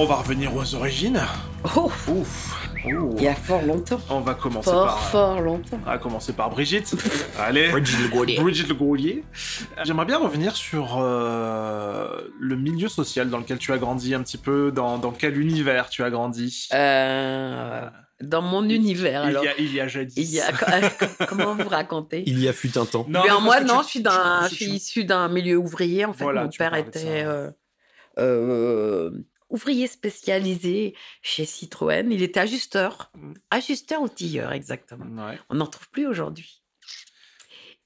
on va revenir aux origines. Oh, Ouf. Ouh. il y a fort longtemps. On va commencer Fort, par. fort longtemps. On va commencer par Brigitte. Allez. Brigitte Legaultier. Brigitte Le Gaulier. J'aimerais bien revenir sur euh, le milieu social dans lequel tu as grandi un petit peu, dans, dans quel univers tu as grandi? Euh, dans mon univers, il, alors. y a, il y a jadis. Il y a... Comment vous racontez? Il y a fut un temps. Non, mais moi, parce que non, tu- je suis, d'un, tu- je suis tu- issu d'un milieu ouvrier. En fait, Voilà, mon père était euh, euh, ouvrier spécialisé chez Citroën. Il était ajusteur. Ajusteur outilleur, exactement. Ouais. On n'en trouve plus aujourd'hui.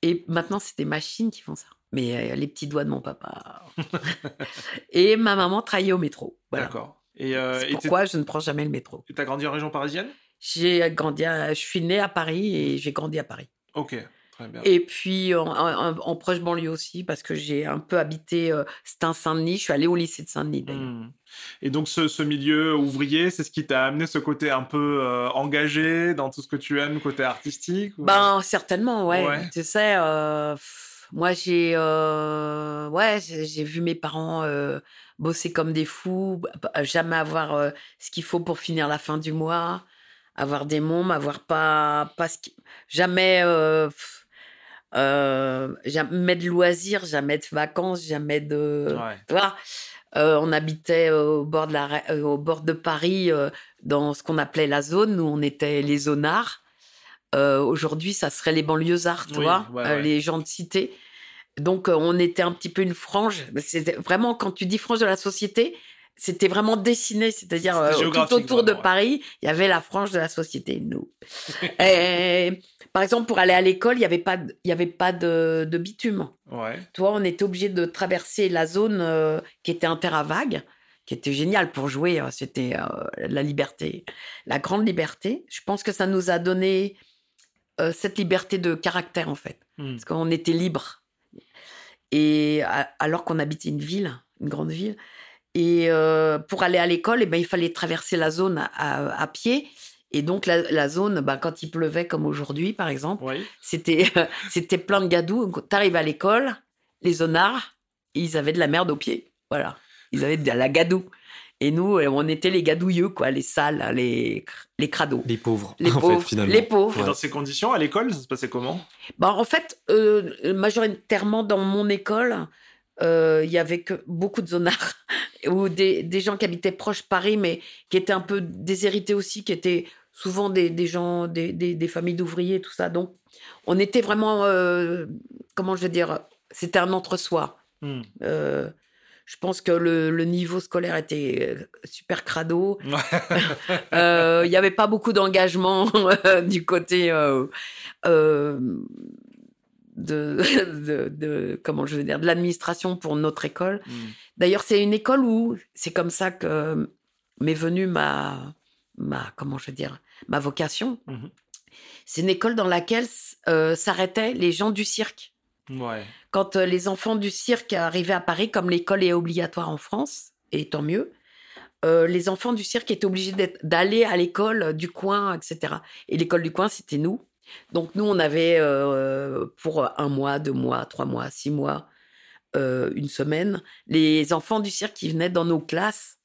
Et maintenant, c'est des machines qui font ça. Mais euh, les petits doigts de mon papa. et ma maman travaillait au métro. Voilà. D'accord. Et euh, C'est pourquoi je ne prends jamais le métro. tu as grandi en région parisienne? J'ai grandi, à- je suis née à Paris et j'ai grandi à Paris. Ok, très bien. Et puis en, en- en proche banlieue aussi, parce que j'ai un peu habité euh, Stein-Saint-Denis. Je suis allée au lycée de Saint-Denis d'ailleurs. Et donc ce, ce milieu ouvrier, c'est ce qui t'a amené ce côté un peu euh, engagé dans tout ce que tu aimes, côté artistique ou- Ben certainement, ouais. Ouais. Tu sais, euh, pff, moi j'ai, euh, ouais, j'ai vu mes parents bosser comme des fous, jamais avoir ce qu'il faut pour finir la fin du mois, avoir des mômes, avoir pas, pas ce qui- jamais, pff, jamais de loisirs, jamais de vacances, jamais de, Ouais. tu vois? Euh, on habitait au bord de la, euh, au bord de Paris, euh, dans ce qu'on appelait la zone, où on était les zonards. Aujourd'hui, ça serait les banlieusards, tu Oui, vois, ouais, ouais. les gens de cité. Donc, on était un petit peu une frange. Vraiment, quand tu dis frange de la société, c'était vraiment dessiné, c'est-à-dire euh, tout autour de. Paris, il y avait la frange de la société, nous. Et, par exemple, pour aller à l'école, il n'y avait pas, il y avait pas de, de bitume. Ouais. Toi, on était obligé de traverser la zone euh, qui était un terrain vague, qui était génial pour jouer. euh, C'était euh, la liberté, la grande liberté. Je pense que ça nous a donné cette liberté de caractère, en fait. Hmm. Parce qu'on était libre. Et a- alors qu'on habitait une ville, une grande ville. Et euh, pour aller à l'école, eh ben, il fallait traverser la zone à, pied. Et donc, la, la zone, ben, quand il pleuvait, comme aujourd'hui, par exemple, Oui. c'était c'était plein de gadous. T'arrives à l'école, les zonards, ils avaient de la merde aux pieds. Voilà. Ils avaient de la gadoue. Et nous, euh, on était les gadouilleux, quoi, les sales, les, les crados. Les pauvres, Les en pauvres. fait, finalement. les pauvres. Et dans ces conditions, à l'école, ça se passait comment? Bah, en fait, euh, majoritairement dans mon école, euh, il y avait que beaucoup de zonards ou des, des gens qui habitaient proche Paris, mais qui étaient un peu déshérités aussi, qui étaient souvent des, des gens, des, familles d'ouvriers, tout ça. Donc, on était vraiment, euh, comment je veux dire, c'était un entre-soi. Hmm. Euh, je pense que le, le niveau scolaire était euh, super crado. Euh, Il n'y avait pas beaucoup d'engagement euh, du côté euh, euh, de, de, de- comment je veux dire de l'administration pour notre école. Hmm. D'ailleurs, c'est une école où c'est comme ça que m'est venue ma ma comment je veux dire ma vocation. Mhm. C'est une école dans laquelle euh, s'arrêtaient les gens du cirque Ouais. quand euh, les enfants du cirque arrivaient à Paris, comme l'école est obligatoire en France, et tant mieux, euh, les enfants du cirque étaient obligés d'aller à l'école du coin, etc. Et l'école du coin, c'était nous. Donc nous, on avait euh, pour un mois, deux mois, trois mois, six mois, euh, une semaine, les enfants du cirque qui venaient dans nos classes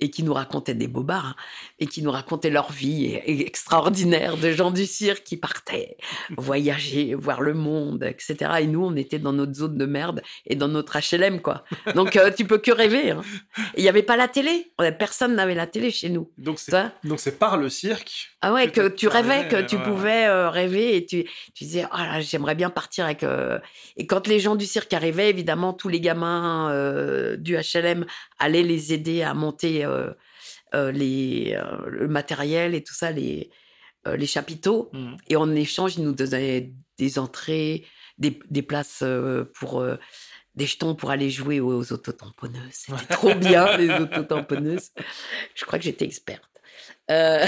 et qui nous racontaient des bobards hein, et qui nous racontaient leur vie e- e- extraordinaire de gens du cirque qui partaient voyager, voir le monde, etc. Et nous, on était dans notre zone de merde et dans notre HLM, quoi. Donc, euh, tu peux que rêver. hein. Il n'y avait pas la télé. On- Personne n'avait la télé chez nous. Donc c'est donc par le cirque. ah ouais, Que que tu rêvais, rêvais, que tu ouais, pouvais euh, rêver et tu, tu disais, oh là, j'aimerais bien partir avec. euh, Et quand les gens du cirque arrivaient, évidemment, tous les gamins du HLM allaient les aider à monter les, euh, le matériel et tout ça, les, euh, les chapiteaux. Hmm. Et en échange, ils nous donnaient des entrées, des, des places euh, pour. euh, des jetons pour aller jouer aux, autotamponneuses. C'était trop bien, les autotamponneuses. Je crois que j'étais experte. Euh,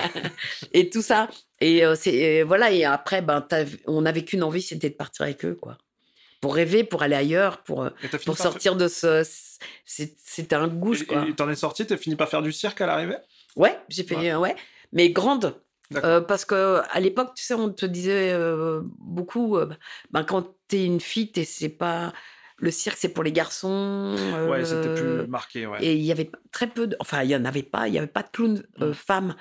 et tout ça. Et euh, c'est euh, voilà. Et après, ben, on n'avait qu'une envie, c'était de partir avec eux, quoi. Pour rêver, pour aller ailleurs, pour euh, fini pour sortir de ce. c'est- C'était un gouche, quoi. Et- t'en es sorti, t'as fini par faire du cirque à l'arrivée? Ouais, j'ai fait, Ouais. ouais, mais grande. Euh, parce que à l'époque, tu sais, on te disait euh, beaucoup, euh, ben, quand t'es une fille, t'es- c'est pas, le cirque, c'est pour les garçons. Ouais, c'était plus marqué, ouais. Et il y avait très peu de. Enfin, il y en avait pas. Il y avait pas de clowns euh, Mm. femmes.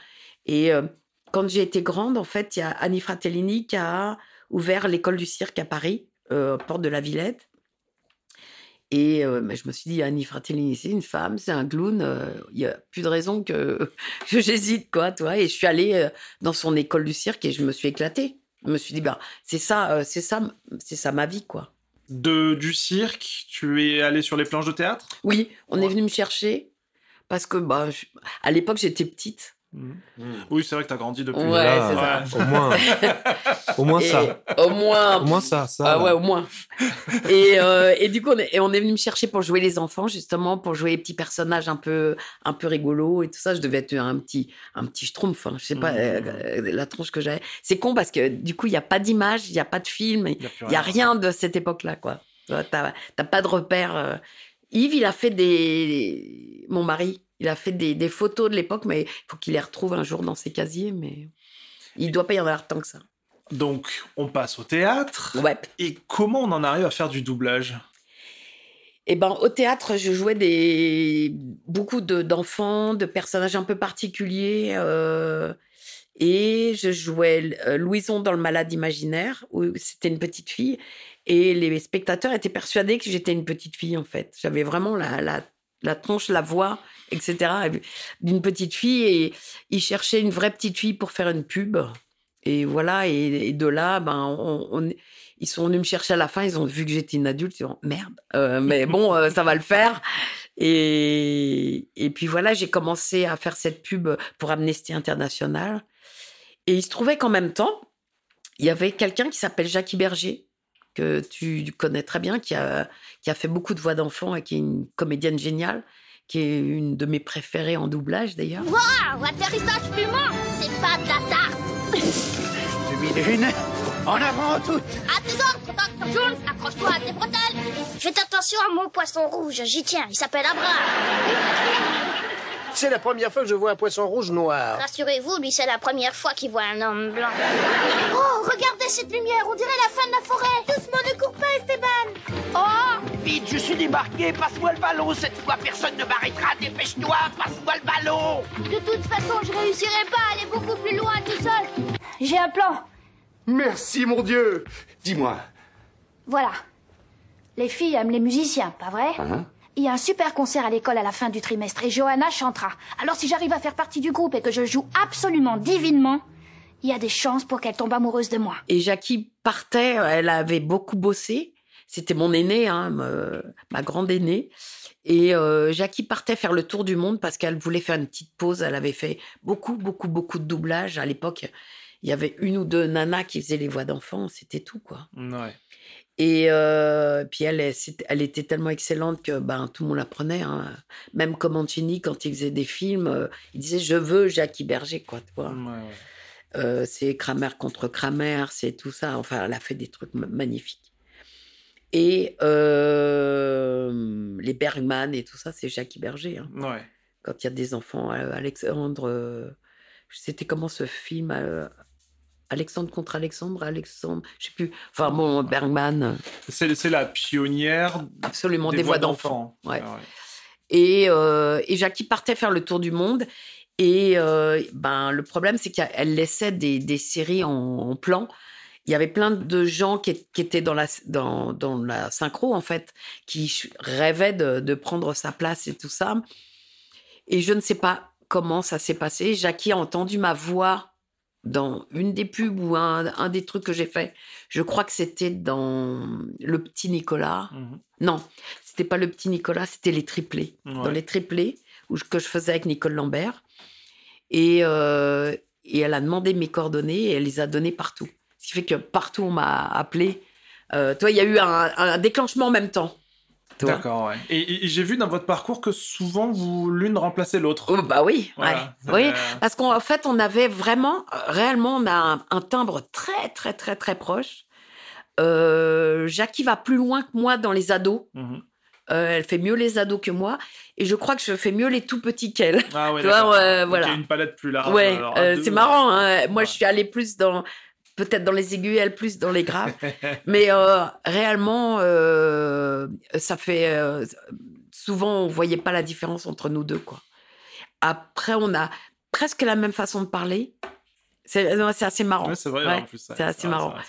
Et quand j'ai été grande, en fait, il y a Annie Fratellini qui a ouvert l'école du cirque à Paris, euh, porte de la Villette. Et euh, mais je me suis dit, Annie Fratellini, c'est une femme, c'est un clown. euh, Il y a plus de raison que, que j'hésite, quoi, toi. Et je suis allée euh, dans son école du cirque et je me suis éclatée. Je me suis dit, ben, c'est ça, euh, c'est ça, c'est ça ma vie, quoi. De, du cirque, tu es allé sur les planches de théâtre? Oui, on est venu me chercher parce que, bah, je- à l'époque, j'étais petite. Oui, c'est vrai que tu as grandi depuis. Ouais, Là, c'est Au moins, au moins Et ça. Au moins. Au moins ça. ça Ah ouais, au moins. et, euh, et du coup, on est, et on est venu me chercher pour jouer les enfants, justement, pour jouer les petits personnages un peu, un peu rigolos et tout ça. Je devais être un petit, un petit schtroumpf, hein. je sais pas, Mhm. euh, euh, la tronche que j'avais. C'est con parce que du coup, il n'y a pas d'image, il n'y a pas de film, il a, n'y a rien de cette époque-là, quoi. T'as t'as pas de repère. euh. Yves, il a fait des. Mon mari, il a fait des, des photos de l'époque, mais il faut qu'il les retrouve un jour dans ses casiers, mais il doit pas y en avoir tant que ça. Donc, on passe au théâtre. Ouais. Et comment on en arrive à faire du doublage? Eh ben, au théâtre, je jouais des beaucoup de d'enfants, de personnages un peu particuliers, euh, et je jouais euh, Louison dans le Malade imaginaire où c'était une petite fille, et les spectateurs étaient persuadés que j'étais une petite fille en fait. J'avais vraiment la, la la tronche, la voix, etc. d'une petite fille, et ils cherchaient une vraie petite fille pour faire une pub. Et voilà, et, de là, ben, on, ils sont venus me chercher à la fin, ils ont vu que j'étais une adulte, ils ont dit, merde, euh, mais bon, euh, ça va le faire. Et, et puis voilà, j'ai commencé à faire cette pub pour Amnesty International. Et il se trouvait qu'en même temps, il y avait quelqu'un qui s'appelle Jackie Berger, que tu connais très bien, qui a, qui a fait beaucoup de voix d'enfants et qui est une comédienne géniale, qui est une de mes préférées en doublage d'ailleurs. Ah, atterrissage fumant. C'est pas de la tarte. Demi-lune, en avant toutes. À tes ordres, Dr. Jones Accroche-toi à tes bretelles. Faites attention à mon poisson rouge, j'y tiens, il s'appelle Abraham C'est la première fois que je vois un poisson rouge noir. Rassurez-vous, lui, c'est la première fois qu'il voit un homme blanc. Oh, regardez cette lumière, on dirait la fin de la forêt. Doucement, ne cours pas, Esteban. Oh Vite, je suis débarqué, passe-moi le ballon, cette fois personne ne m'arrêtera, dépêche-toi, passe-moi le ballon. De toute façon, je réussirai pas à aller beaucoup plus loin tout seul. J'ai un plan. Merci, mon Dieu. Dis-moi. Voilà. Les filles aiment les musiciens, pas vrai? Hein? Il y a un super concert à l'école à la fin du trimestre et Johanna chantera. Alors si j'arrive à faire partie du groupe et que je joue absolument divinement, il y a des chances pour qu'elle tombe amoureuse de moi. Et Jackie partait, elle avait beaucoup bossé. C'était mon aînée, hein, me- ma grande aînée. Et euh, Jackie partait faire le tour du monde parce qu'elle voulait faire une petite pause. Elle avait fait beaucoup, beaucoup, beaucoup de doublage. À l'époque, il y avait une ou deux nanas qui faisaient les voix d'enfants. C'était tout, quoi. Ouais. Et euh, puis elle, elle, était tellement excellente que ben, tout le monde la prenait. hein. Même Comancini, quand il faisait des films, euh, il disait Je veux Jackie Berger, quoi. Tu vois. Ouais, ouais. Euh, c'est Kramer contre Kramer, c'est tout ça. Enfin, elle a fait des trucs ma- magnifiques. Et les Bergman et tout ça, c'est Jackie Berger. hein. Ouais. Quand il y a des enfants, Alexandre, c'était comment ce film Alexandre contre Alexandre, Alexandre, je sais plus. Enfin bon, Bergman, euh, C'est c'est la pionnière absolument des, voix d'enfants. Ouais. Ah ouais. Et, euh, et Jackie partait faire le tour du monde. Et euh, ben, le problème, c'est qu'elle laissait des, des séries en, en plan. Il y avait plein de gens qui, qui étaient dans la, dans, dans la synchro, en fait, qui rêvaient de, de prendre sa place et tout ça. Et je ne sais pas comment ça s'est passé. Jackie a entendu ma voix dans une des pubs ou un, un des trucs que j'ai fait. Je crois que c'était dans Le Petit Nicolas. Mhm. Non, c'était pas le petit Nicolas, c'était les triplés. Dans les triplés, où je- que je faisais avec Nicole Lambert. Et, euh, et elle a demandé mes coordonnées et elle les a données partout. Ce qui fait que partout on m'a appelé. Euh, toi, il y a eu un, un déclenchement en même temps. D'accord, ouais. Et, et- et j'ai vu dans votre parcours que souvent, vous l'une remplaçait l'autre. Oh, bah oui, Voilà. ouais. oui. Euh, Parce qu'en fait, on avait vraiment, euh, réellement, on a un, un timbre très, très, très, très proche. Euh, Jackie va plus loin que moi dans les ados. mhm. Euh, elle fait mieux les ados que moi. Et je crois que je fais mieux les tout petits qu'elle. Ah ouais, Tu vois, Donc, voilà. Il y a une palette plus large. ouais, euh, c'est marrant. hein. Moi, Ouais. je suis allée plus dans peut-être dans les aiguës, elle plus dans les graves. Mais euh, réellement, euh, ça fait euh, souvent on voyait pas la différence entre nous deux quoi. Après, on a presque la même façon de parler. C'est assez marrant. Ouais, c'est vrai, Ouais, en plus. c'est assez marrant. vrai.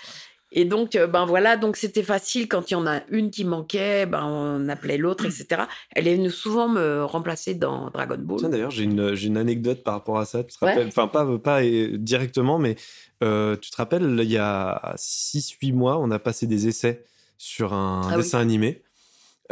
Et donc, euh, ben voilà, donc c'était facile quand il y en a une qui manquait, ben on appelait l'autre, etc. Elle est venue souvent me remplacer dans Dragon Ball. Tiens, d'ailleurs, j'ai une, j'ai une anecdote par rapport à ça. Tu te Ouais. rappelles Enfin, pas, pas euh, directement, mais euh, tu te rappelles, il y a 6-8 mois, on a passé des essais sur un Ah oui. dessin animé.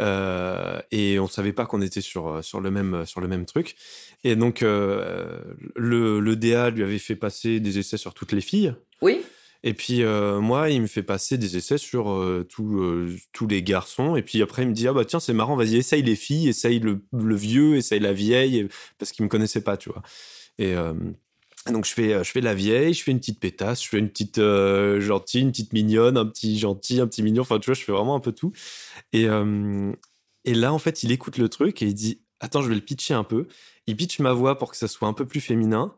euh, et on savait pas qu'on était sur, sur, le même, sur le même truc. Et donc, euh, le, le DA lui avait fait passer des essais sur toutes les filles. Oui, Et puis euh, moi, il me fait passer des essais sur euh, euh, tous les garçons. Et puis après, il me dit ah bah tiens c'est marrant, vas-y essaye les filles, essaye le, vieux, essaye la vieille, parce qu'il me connaissait pas, tu vois. Et donc je fais, je fais la vieille, je fais une petite pétasse, je fais une petite gentille, une petite mignonne, un petit gentil, un petit mignon. Enfin tu vois, je fais vraiment un peu tout. Et et là en fait, il écoute le truc et il dit attends, je vais le pitcher un peu. Il pitch ma voix pour que ça soit un peu plus féminin.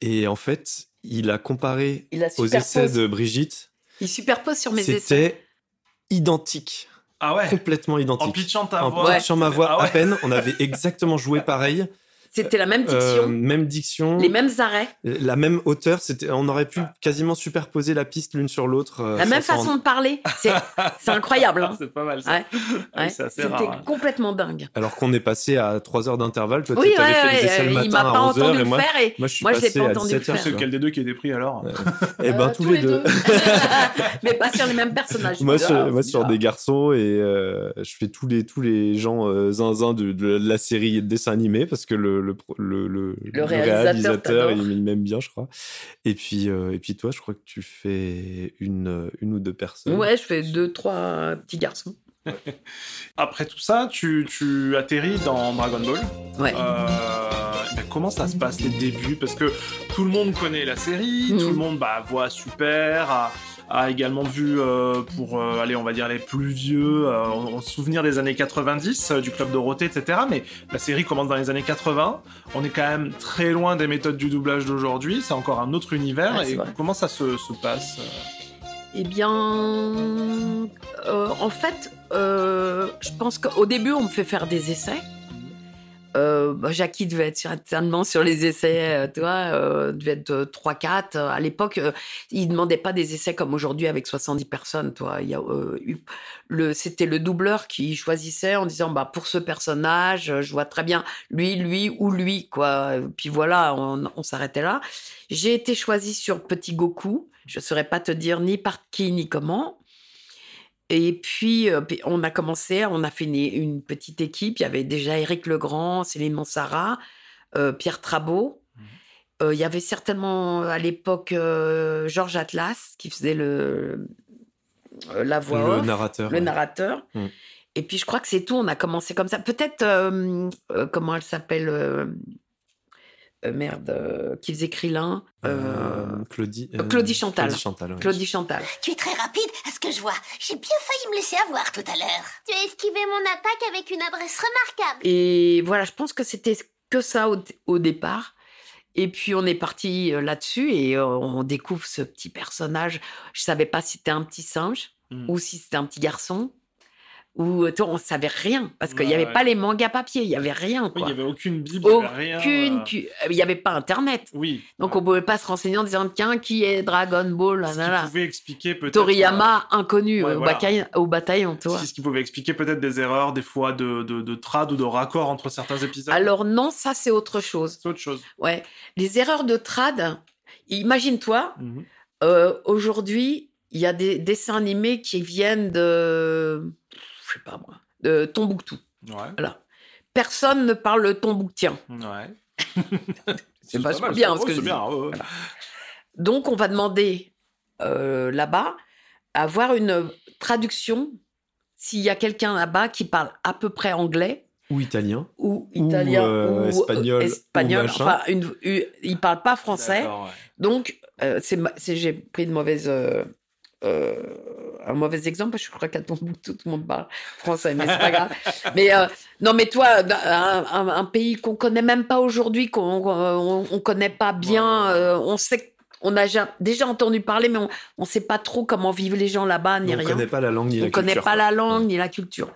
Et en fait, il a comparé il a aux essais de Brigitte, Il superpose sur mes essais. c'était identique, Ah ouais complètement identique. En pitchant ta En voix. Ouais. pitchant ma voix Ah ouais. à peine, on avait exactement joué pareil, C'était la même euh, diction, même diction, les mêmes arrêts, la même hauteur. C'était, on aurait pu quasiment superposer la piste l'une sur l'autre. euh, la même façon de parler. C'est c'est incroyable. hein. c'est pas mal ça. Ouais. Ah, Ouais. C'est assez C'était rare. hein. complètement dingue. Alors qu'on est passé à 3 heures d'intervalle. Toi, Oui, tu avais ouais, fait les le euh, matin il m'a pas à 11 heures entendu le moi, faire et moi, je suis moi, je l'ai passé pas à entendu le 17 heures. faire. C'est lequel des deux qui est pris alors Eh ben, Euh, tous les deux. Mais pas sur les mêmes personnages. moi, Ah, sur, moi c'est sur bizarre. des garçons et euh, je fais tous les tous les gens euh, zinzin de, de la série de dessin animé parce que le le pro- le, le, le réalisateur il, il m'aime bien je crois et puis euh, et puis toi je crois que tu fais une une ou deux personnes Ouais, je fais deux, trois petits garçons. Après tout ça, tu, tu atterris dans Dragon Ball. Ouais. Euh, ben, comment ça se passe les débuts? Parce que tout le monde connaît la série, Mhm. tout le monde bah, voit Super, a, a également vu euh, pour, euh, allez, on va dire les plus vieux, euh, on, on se souvenir des années 90, euh, du Club Dorothée, etc. Mais la série commence dans les années 80. On est quand même très loin des méthodes du doublage d'aujourd'hui. C'est encore un autre univers. Ouais, et vrai. comment ça se, se passe Eh bien, en fait, je pense qu'au début, on me fait faire des essais. Euh, bah, Jackie devait être certainement sur les essais, euh, tu vois, euh, devait être euh, 3-4. À l'époque, euh, il demandait pas des essais comme aujourd'hui avec 70 personnes, toi. Il euh, c'était le doubleur qui choisissait en disant, bah, pour ce personnage, euh, je vois très bien lui, lui ou lui, quoi. Puis voilà, on, on s'arrêtait là. J'ai été choisie sur Petit Goku. Je ne saurais pas te dire ni par qui ni comment. Et puis, euh, puis on a commencé, on a fait une, une petite équipe. Il y avait déjà Éric Legrand, Céline Monsara, euh, Pierre Trabot. Euh, il y avait certainement à l'époque euh, Georges Atlas qui faisait le, la voix le off, narrateur le ouais. narrateur. Mm. Et puis je crois que c'est tout. On a commencé comme ça. Peut-être comment elle s'appelle euh, Merde, euh, qui faisait Krillin. euh, Euh, Claudie euh, Claudie Chantal. Claudie Chantal ouais. Claudie Chantal. Tu es très rapide à ce que je vois. J'ai bien failli me laisser avoir tout à l'heure. Tu as esquivé mon attaque avec une adresse remarquable. Et voilà, je pense que c'était que ça au, au départ. Et puis on est parti euh, là-dessus et euh, on découvre ce petit personnage. Je savais pas si c'était un petit singe Mm. ou si c'était un petit garçon tu vois, on savait rien parce qu'il n'y avait ouais. pas les mangas papier, il y avait rien Oui, il n'y avait aucune bible. Aucune, euh, cu- il n'y avait pas internet. Oui. Donc ouais. on pouvait pas se renseigner en disant tiens qui est Dragon Ball Ce qui pouvait expliquer peut-être. Toriyama inconnu Ouais, au, voilà. au bataillon, toi. Ce qui pouvait expliquer peut-être des erreurs, des fois de, de, de trad ou de raccord entre certains épisodes. Alors non, ça c'est autre chose. c'est autre chose. Ouais, les erreurs de trad. Imagine-toi, euh, aujourd'hui, il y a des dessins animés qui viennent de, je sais pas moi, de Tombouctou. Ouais. Voilà. Personne ne parle le tombouctien. Ouais. C'est pas mal, bien, que je c'est dis. bien. ouais, ouais. Donc, on va demander euh, là-bas à avoir une traduction s'il y a quelqu'un là-bas qui parle à peu près anglais ou italien ou Ou, italien euh, ou espagnol, espagnol. Enfin, une, une- il parle pas français. Donc, euh, c'est, ma- c'est- j'ai pris de mauvaises, euh, un mauvais exemple, parce que je crois qu'à Tombouctou, tout le monde parle français, mais c'est pas grave. Mais euh, non, mais toi, un, un- un pays qu'on connaît même pas aujourd'hui, qu'on on, on connaît pas bien, euh, on sait on a déjà entendu parler, mais on ne sait pas trop comment vivent les gens là-bas, ni on rien. connaît pas la langue ni on la connaît culture. pas la langue ni la culture.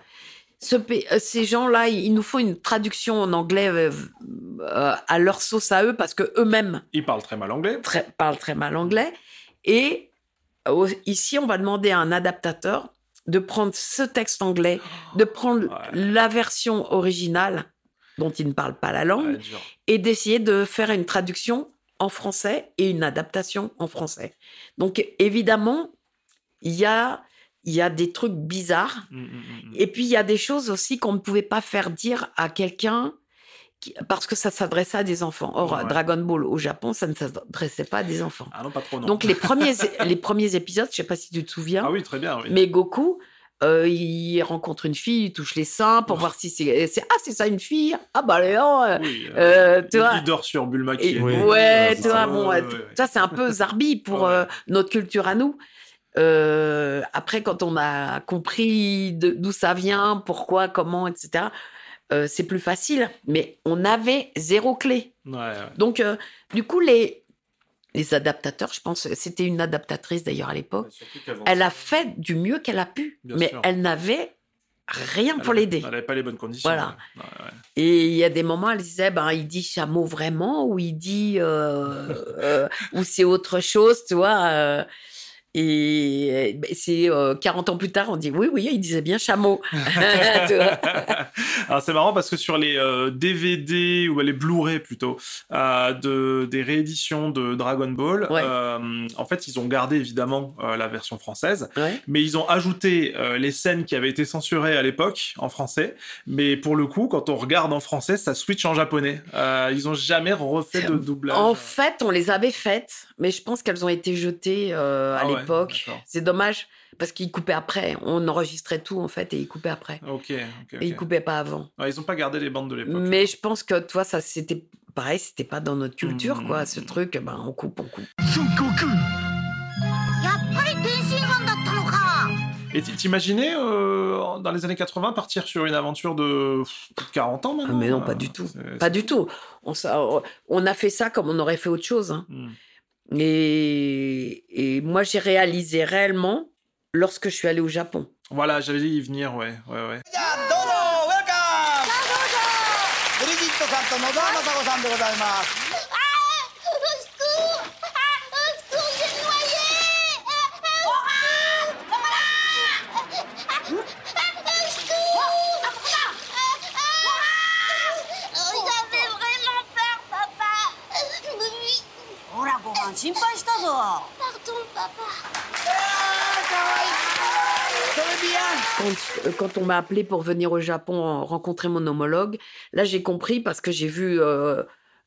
Ce ces gens-là, ils nous font une traduction en anglais euh, euh, à leur sauce à eux parce que eux-mêmes Ils parlent très mal anglais. très- parlent très mal anglais. Et ici, on va demander à un adaptateur de prendre ce texte anglais, de prendre Ouais. la version originale dont ils ne parlent pas la langue Ouais, et d'essayer de faire une traduction en français et une adaptation en français. Donc évidemment, il y a, il y a des trucs bizarres. Mm, mm, mm, mm. Et puis il y a des choses aussi qu'on ne pouvait pas faire dire à quelqu'un qui- parce que ça s'adressait à des enfants. Or, Ouais. Dragon Ball au Japon, ça ne s'adressait pas à des enfants. Ah non, pas trop, non. Donc les premiers, les premiers épisodes, je sais pas si tu te souviens, Ah oui, très bien, oui. mais Goku, euh, il rencontre une fille, il touche les seins pour voir si c'est, ah c'est ça une fille, ah bah Léon, euh, Oui, euh, euh, tu il- vois. il dort sur Bulma qui Et- ouais, Ouais, tu vois, ça. bon, Ouais, ouais, ouais. ça c'est un peu zarbi pour Ouais. euh, notre culture à nous. Euh, après, quand on a compris d'où ça vient, pourquoi, comment, etc., euh, c'est plus facile. Mais on avait zéro clé. Ouais, ouais. Donc, euh, du coup, les, les adaptateurs, je pense, c'était une adaptatrice d'ailleurs à l'époque, elle a fait du mieux qu'elle a pu, Bien mais sûr. elle n'avait rien Elle pour l'aider. Elle n'avait pas les bonnes conditions. Voilà. ouais. Ouais, ouais. Et il y a des moments, elle disait, ben, il dit chameau vraiment, ou il dit, euh, euh, ou c'est autre chose, tu vois. Euh, et ben, c'est euh, 40 ans plus tard, on dit, oui, oui, il disait bien chameau. Alors c'est marrant parce que sur les euh, DVD ou les Blu-ray plutôt euh, de des rééditions de Dragon Ball, Ouais. euh, en fait ils ont gardé évidemment euh, la version française, Ouais. mais ils ont ajouté euh, les scènes qui avaient été censurées à l'époque en français. Mais pour le coup, quand on regarde en français, ça switch en japonais. Euh, ils ont jamais refait de doublage. En fait, on les avait faites, mais je pense qu'elles ont été jetées euh, à Ah ouais, c'est dommage parce qu'ils coupaient après. On enregistrait tout en fait et ils coupaient après. Ok. okay, okay. Et ils coupaient pas avant. Ils ont pas gardé les bandes de l'époque. Mais je pense que toi, ça c'était pareil, c'était pas dans notre culture quoi. Ce mmh. truc, ben on coupe, on coupe. Et t'imaginais, euh, dans les années 80, partir sur une aventure de 40 ans maintenant ah, Mais non, euh, pas du tout. Pas du tout. On, a fait ça comme on aurait fait autre chose. Hein. Mmh. Et, et moi, j'ai réalisé réellement lorsque je suis allée au Japon. Voilà, j'allais y venir, ouais, ouais, ouais. 心配したぞ Pardon, papa. トレビアン Quand, euh, quand on m'a appelé pour venir au Japon euh, rencontrer mon homologue, là, j'ai compris parce que j'ai vu euh,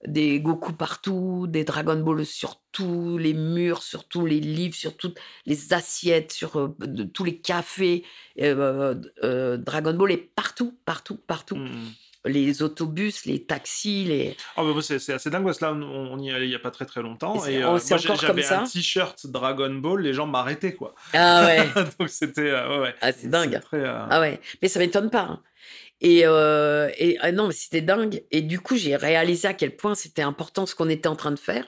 des Goku partout, des Dragon Ball sur tous les murs, sur tous les livres, sur toutes les assiettes, sur euh, de- tous les cafés. euh, euh, Dragon Ball est partout, partout, partout. Hmm. Les autobus, les taxis, les... Ah bah, c'est c'est assez dingue parce que là on, y allait il y a pas très très longtemps Et et oh, euh, j'avais un t-shirt Dragon Ball, les gens m'arrêtaient quoi. Ah ouais Donc c'était euh, ouais, ouais. Ah, c'est dingue. très, euh, Ah ouais, mais ça m'étonne pas. hein. Et, euh, et ah non, mais c'était dingue. Et du coup, j'ai réalisé à quel point c'était important ce qu'on était en train de faire.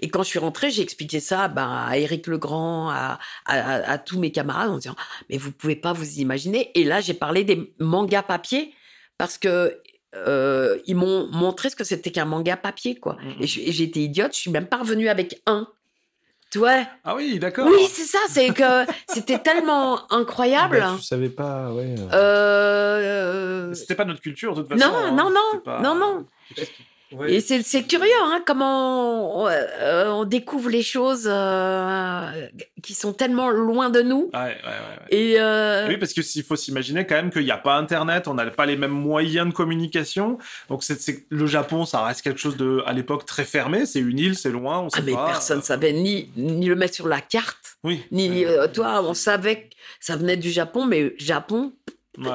Et quand je suis rentrée, j'ai expliqué ça ben, à Éric Legrand, à, à, à- à tous mes camarades en disant Mais vous pouvez pas vous imaginer. Et là, j'ai parlé des mangas papier parce que euh, ils m'ont montré ce que c'était qu'un manga papier, quoi. Mhm. Et j'étais idiote, je suis même pas revenue avec un. Tu vois? Ah oui, d'accord. Oui, c'est ça, c'est que c'était tellement incroyable. Bah, tu savais pas, ouais. euh, C'était pas notre culture de toute façon. non, hein. non, non, pas- non, non. Ouais. Et c'est c'est curieux, hein, comment on, euh, on découvre les choses euh, qui sont tellement loin de nous. Ouais, ouais, ouais. ouais. Et euh, Oui, parce que s'il faut s'imaginer quand même qu'il n'y a pas Internet, on n'a pas les mêmes moyens de communication. Donc c'est c'est- le Japon, ça reste quelque chose de, à l'époque, très fermé. C'est une île, c'est loin, on sait ah, mais pas. personne savait ni, ni le mettre sur la carte, Oui. ni Ouais, euh, toi, on savait que ça venait du Japon, mais Japon, ouais, ouais, ouais,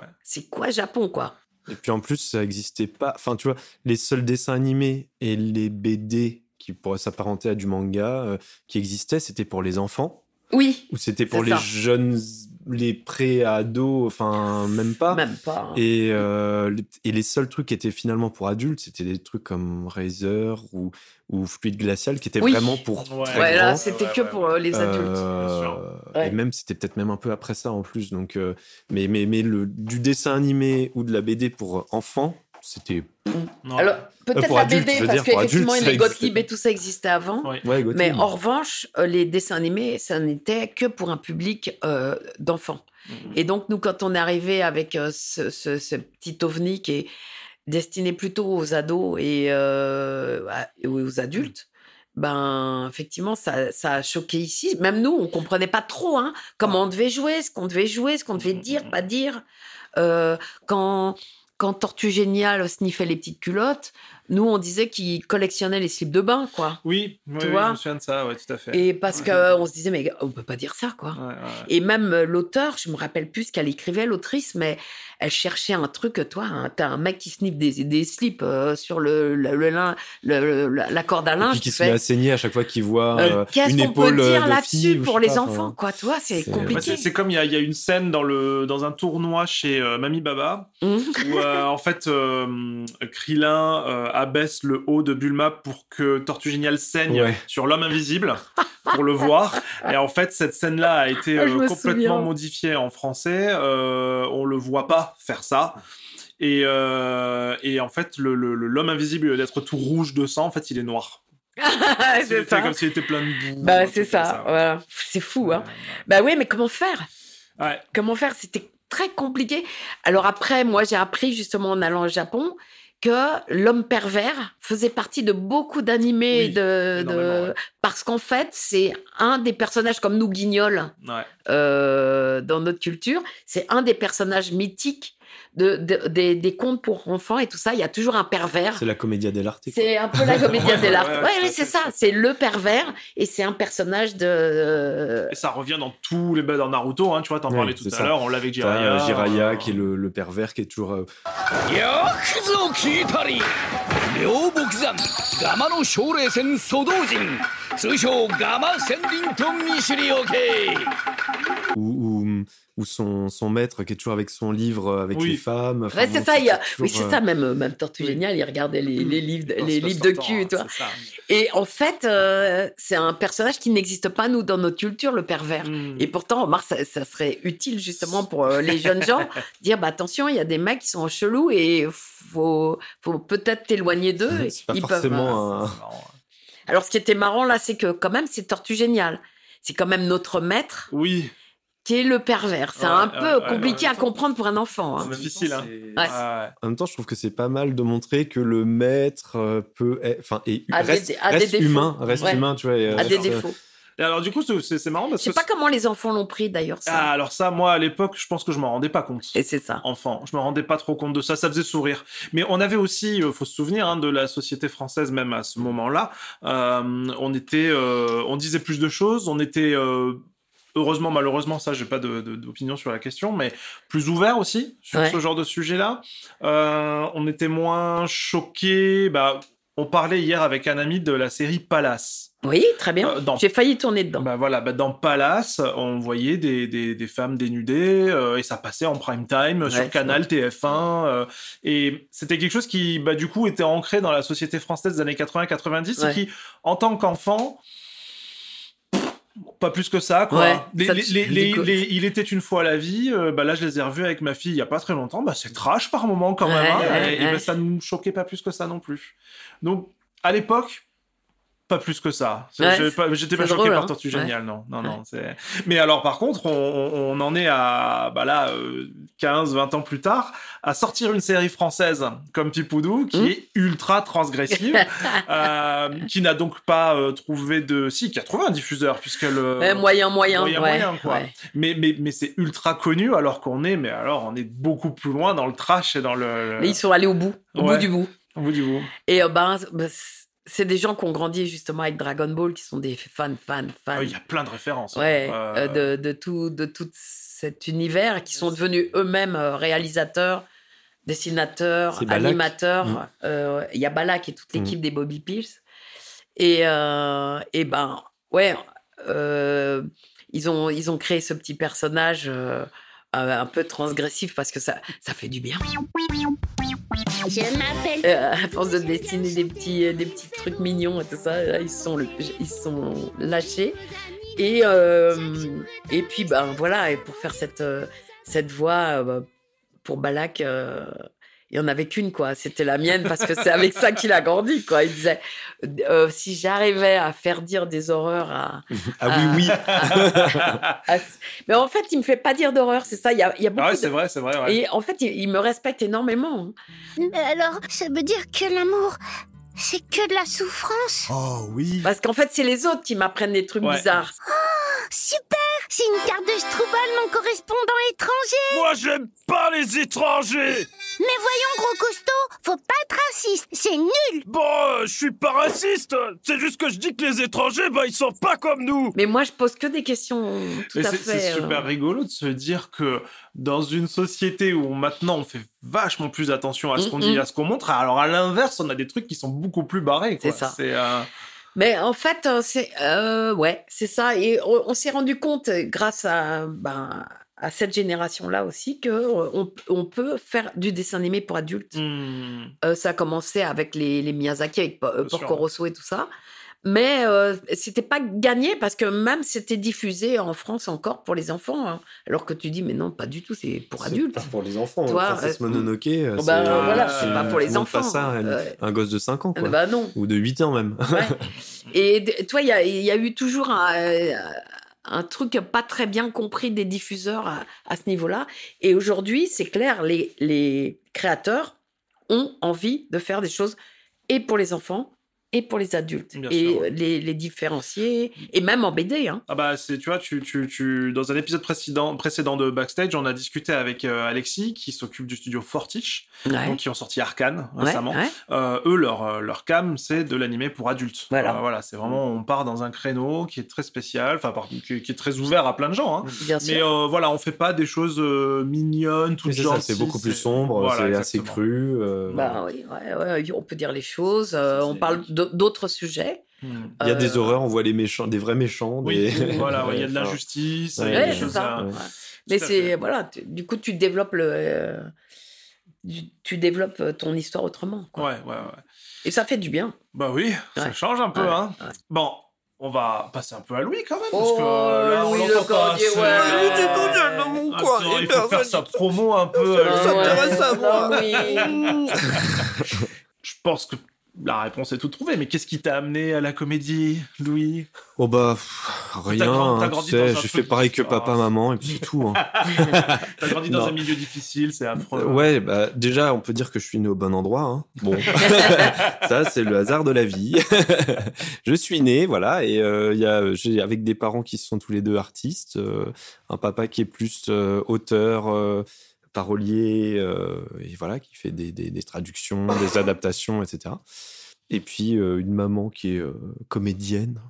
ouais. c'est quoi Japon, quoi? Et puis en plus, ça existait pas. Enfin, tu vois, les seuls dessins animés et les BD qui pourraient s'apparenter à du manga euh, qui existaient, c'était pour les enfants Oui, ou c'était pour les ça. jeunes les pré-ados, enfin, même pas. Même pas. hein. Et, euh, les- et les seuls trucs qui étaient finalement pour adultes, c'était des trucs comme Razer ou, ou Fluide Glacial qui étaient Oui. vraiment pour Ouais. très Ouais, là, c'était Ouais, que ouais, pour euh, les adultes. Euh, bien sûr. Ouais. Et même, c'était peut-être même un peu après ça en plus. Donc, euh, mais mais, mais le, du dessin animé ou de la BD pour enfants, c'était. Alors, peut-être pour la adultes, BD, parce qu'effectivement, adultes, les Gottlieb et tout ça existait avant. Ouais. Mais en revanche, euh, les dessins animés, ça n'était que pour un public euh, d'enfants. Mhm. Et donc, nous, quand on est arrivé avec euh, ce, ce- ce petit ovni qui est destiné plutôt aux ados et, euh, et aux adultes, ben, effectivement, ça, ça a choqué ici. Même nous, on comprenait pas trop hein, comment on devait jouer, ce qu'on devait jouer, ce qu'on devait dire, pas dire. Euh, quand, quand Tortue Géniale sniffait les petites culottes, nous, on disait qu'il collectionnait les slips de bain, quoi. Oui, oui, Tu oui, vois je me souviens de ça, ouais, tout à fait. Et parce que on se disait, mais on peut pas dire ça, quoi. Ouais, ouais. Et même euh, l'auteur, je me rappelle plus ce qu'elle écrivait, l'autrice, mais elle cherchait un truc, toi, hein, t'as un mec qui sniffe des, des slips euh, sur le, le, le lin- le- le- la corde à Et linge. puis qui se met à saigner à chaque fois qu'il voit euh, euh, Qu'est-ce une qu'on peut épaule dire de là-dessus pour les pas, enfants, quoi, tu vois, c'est compliqué. c'est c'est comme il y, a- il y a une scène dans, le, dans un tournoi chez euh, Mamie Baba Hum. où euh, en fait euh, Krillin euh, abaisse le haut de Bulma pour que Tortue Géniale saigne Ouais. sur l'homme invisible pour le voir. Et en fait, cette scène-là a été Ah, euh, complètement souviens. modifiée en français. Euh, on le voit pas faire ça. Et, euh, et en fait, le- le- le- l'homme invisible, au lieu d'être tout rouge de sang, en fait, il est noir. C'est comme s'il était plein de boue. Bah, c'est ça, ouais. voilà. C'est fou, hein. Ouais, Bah oui, mais comment faire? Ouais. Comment faire? C'était très compliqué. Alors après, moi, j'ai appris justement en allant au Japon que l'homme pervers faisait partie de beaucoup d'animés Oui, de, énormément, de... ouais. parce qu'en fait, c'est un des personnages comme nous Guignol Ouais. euh, dans notre culture, c'est un des personnages mythiques de, des, des contes pour enfants et tout ça, il y a toujours un pervers. C'est la comédia dell'arte. C'est un peu la comédia dell'arte. Ouais, ouais, ouais c'est ça. C'est le pervers et c'est un personnage de. Et ça revient dans tous les bah, dans Naruto, hein, tu vois, t'en parlais tout à l'heure, on l'avait Jiraya. Euh, Jiraya qui est le, pervers qui est toujours. Euh... Ou ou son, son maître qui est toujours avec son livre avec Oui. les femmes. Enfin, Ouais, bon, c'est ça. il y a... toujours, Oui, c'est euh, ça. Même, même Tortue oui. Géniale, il regardait les, les livres, les livres de cul, hein, tu vois. c'est ça. Et en fait, euh, c'est un personnage qui n'existe pas, nous, dans notre culture, le pervers. Mm. Et pourtant, Omar, ça, ça serait utile justement pour euh, les jeunes gens, dire bah attention, il y a des mecs qui sont chelous et faut, faut peut-être t'éloigner d'eux. C'est pas Ils peuvent, euh, ouais. Alors, ce qui était marrant là, c'est que quand même, c'est Tortue Géniale. C'est quand même notre maître Oui, qui est le pervers. C'est Ouais, un ouais, peu ouais, compliqué ouais. à comprendre pour un enfant. hein. c'est difficile. Hein. En même temps, je trouve que c'est pas mal de montrer que le maître euh, peut, être- enfin, et A des- reste, a des reste défauts. humain, reste Ouais. humain, tu vois. et, euh, À des reste, défauts. Et alors du coup, c'est- marrant Je parce sais que pas comment les enfants l'ont pris d'ailleurs, ça. ah, alors ça, moi à l'époque, je pense que je m'en rendais pas compte. Et c'est ça. enfant. Je me rendais pas trop compte de ça, ça faisait sourire. Mais on avait aussi, euh, faut se souvenir hein, de la société française même à ce moment-là. Euh, on était, euh, on disait plus de choses, on était euh, heureusement, malheureusement, ça, j'ai pas d'opinion sur la question, mais plus ouvert aussi sur Ouais. ce genre de sujet-là. Euh, on était moins choqués. Bah, on parlait hier avec un ami de la série Palace. Oui, très bien. Euh, dans- J'ai failli tourner dedans. Bah voilà, bah dans Palace, on voyait des, des, des femmes dénudées euh, et ça passait en prime time Ouais, sur Canal, TF1 euh, et c'était quelque chose qui bah du coup était ancré dans la société française des années 80-90 Ouais. et qui en tant qu'enfant pas plus que ça quoi. Ouais, Les- ça, les- les- il était une fois la vie, euh, bah là je les ai revus avec ma fille il y a pas très longtemps, bah c'est trash par moment quand même hein, ouais, et, bah, ça nous choquait pas plus que ça non plus. Donc à l'époque pas plus que ça. Ouais, J'ai pas- J'étais pas choqué drôle, par hein. Tortue Ouais. Géniale, non. Non, non. Mais alors, par contre, on, en est à, bah là, euh, 15, 20 ans plus tard, à sortir une série française comme Pipoudou, qui Mm. est ultra transgressive, euh, qui n'a donc pas euh, trouvé de... Si, qui a trouvé un diffuseur, puisque le... Ouais, moyen, moyen. moyen, moyen, quoi. Mais, mais, mais c'est ultra connu, alors qu'on est... Mais alors, on est beaucoup plus loin dans le trash et dans le... Mais ils sont allés au bout, au bout du bout. Au bout du bout. Et euh, ben, ben, c- c'est des gens qui ont grandi justement avec Dragon Ball, qui sont des fans, fans, fans. Il y a plein de références. Ouais, Euh, euh, de, de tout, de tout cet univers, qui sont devenus eux-mêmes euh, réalisateurs, dessinateurs, animateurs. Mm. Euh, Il y a Balak et toute l'équipe Mm. des Bobby Pills. Et, euh, et ben, ouais, euh, ils ont, ils ont créé ce petit personnage un peu transgressif parce que ça, ça fait du bien. Je m'appelle. Euh, à force de dessiner des petits, euh, des petits trucs mignons et tout ça, là, ils sont, le- ils sont lâchés. Et, euh, et puis, ben voilà, et pour faire cette, euh, cette voix euh, pour Balak, euh, il n'y en avait qu'une, quoi. C'était la mienne parce que c'est avec ça qu'il a grandi, quoi. Il disait euh, si j'arrivais à faire dire des horreurs à. Ah oui, oui. à- à- Mais en fait, il me fait pas dire d'horreur, c'est ça. Il y a, il y a beaucoup Ah ouais, de- c'est vrai, c'est vrai. ouais. Et en fait, il, il me respecte énormément. Alors, ça veut dire que l'amour, c'est que de la souffrance Oh oui. Parce qu'en fait, c'est les autres qui m'apprennent des trucs Ouais. bizarres. Super C'est une carte de Strubal, mon correspondant étranger Moi, j'aime pas les étrangers Mais voyons, gros costaud, faut pas être raciste, c'est nul Bon, euh, je suis pas raciste C'est juste que je dis que les étrangers, bah, ils sont pas comme nous Mais moi, je pose que des questions tout Mais à c'est fait. c'est euh, super rigolo de se dire que dans une société où maintenant on fait vachement plus attention à ce qu'on Mm, dit, mm. à ce qu'on montre, alors à l'inverse, on a des trucs qui sont beaucoup plus barrés. C'est ça. C'est, euh, Mais en fait, euh, c'est euh, ouais, c'est ça. Et on, on s'est rendu compte, grâce à ben, à cette génération-là aussi, que euh, on, on peut faire du dessin animé pour adultes. hmm, Euh, ça a commencé avec les, les Miyazaki, avec. Porco Rosso et tout ça. Mais euh, c'était pas gagné parce que même c'était diffusé en France encore pour les enfants. hein. Alors que tu dis, mais non, pas du tout, c'est pour adultes. pas pour les enfants. Toi, Princesse euh, Mononoke, euh, Bah, c'est euh, voilà, pas pour les enfants. ça, un, un gosse de 5 ans, quoi. bah non. Ou de 8 ans même. Ouais. Et toi, il y a, il y a eu toujours un, euh, un truc pas très bien compris des diffuseurs à, à ce niveau-là. Et aujourd'hui, c'est clair, les, les créateurs ont envie de faire des choses et pour les enfants et pour les adultes. Bien et sûr, ouais. les, les différencier, et même en BD. Hein. Ah bah c'est tu vois tu, tu, tu dans un épisode précédent précédent de backstage on a discuté avec euh, Alexis qui s'occupe du studio Fortich Ouais. donc qui ont sorti Arkane Ouais, récemment ouais. Euh, eux leur euh, leur cam c'est de l'animé pour adultes Voilà. Euh, voilà c'est vraiment on part dans un créneau qui est très spécial enfin qui, qui est très ouvert à plein de gens hein. Bien sûr. mais euh, voilà on fait pas des choses euh, mignonnes Oui, c'est ça, gentilles c'est beaucoup plus sombre, Voilà, c'est assez cru. euh, Bah oui, ouais, ouais, on peut dire les choses, euh, on parle d- d'autres sujets. Hmm. Il y a des Euh, horreurs, on voit les méchants, des vrais méchants. oui des- voilà ouais, il y a de l'injustice ouais, c'est ça. Mais c'est voilà, tu- du coup tu développes le, euh, tu, tu développes ton histoire autrement. quoi. ouais ouais ouais Et ça fait du bien. Bah oui, ça change un peu, Ouais, hein. ouais. Bon, on va passer un peu à Louis quand même, parce que euh, là, on l'entend pas assez. ouais. Euh, dans mon coin, il faut faire sa promo un peu. euh, Ça Ça Ouais. m'intéresse à Non, moi. oui. Je pense que la réponse est toute trouvée, mais qu'est-ce qui t'a amené à la comédie, Louis? Oh bah, pff, rien, hein, tu sais, j'ai fait pareil que papa, ah, maman, et puis c'est tout. hein. T'as grandi dans Non. un milieu difficile, c'est affreux. Euh, Ouais, bah déjà, on peut dire que je suis né au bon endroit. hein. Bon, ça c'est le hasard de la vie. je suis né, voilà, et euh, y a, j'ai avec des parents qui sont tous les deux artistes, euh, un papa qui est plus euh, auteur, parolier, euh, et voilà, qui fait des, des, des traductions, des adaptations, etc. Et puis euh, une maman qui est euh, comédienne,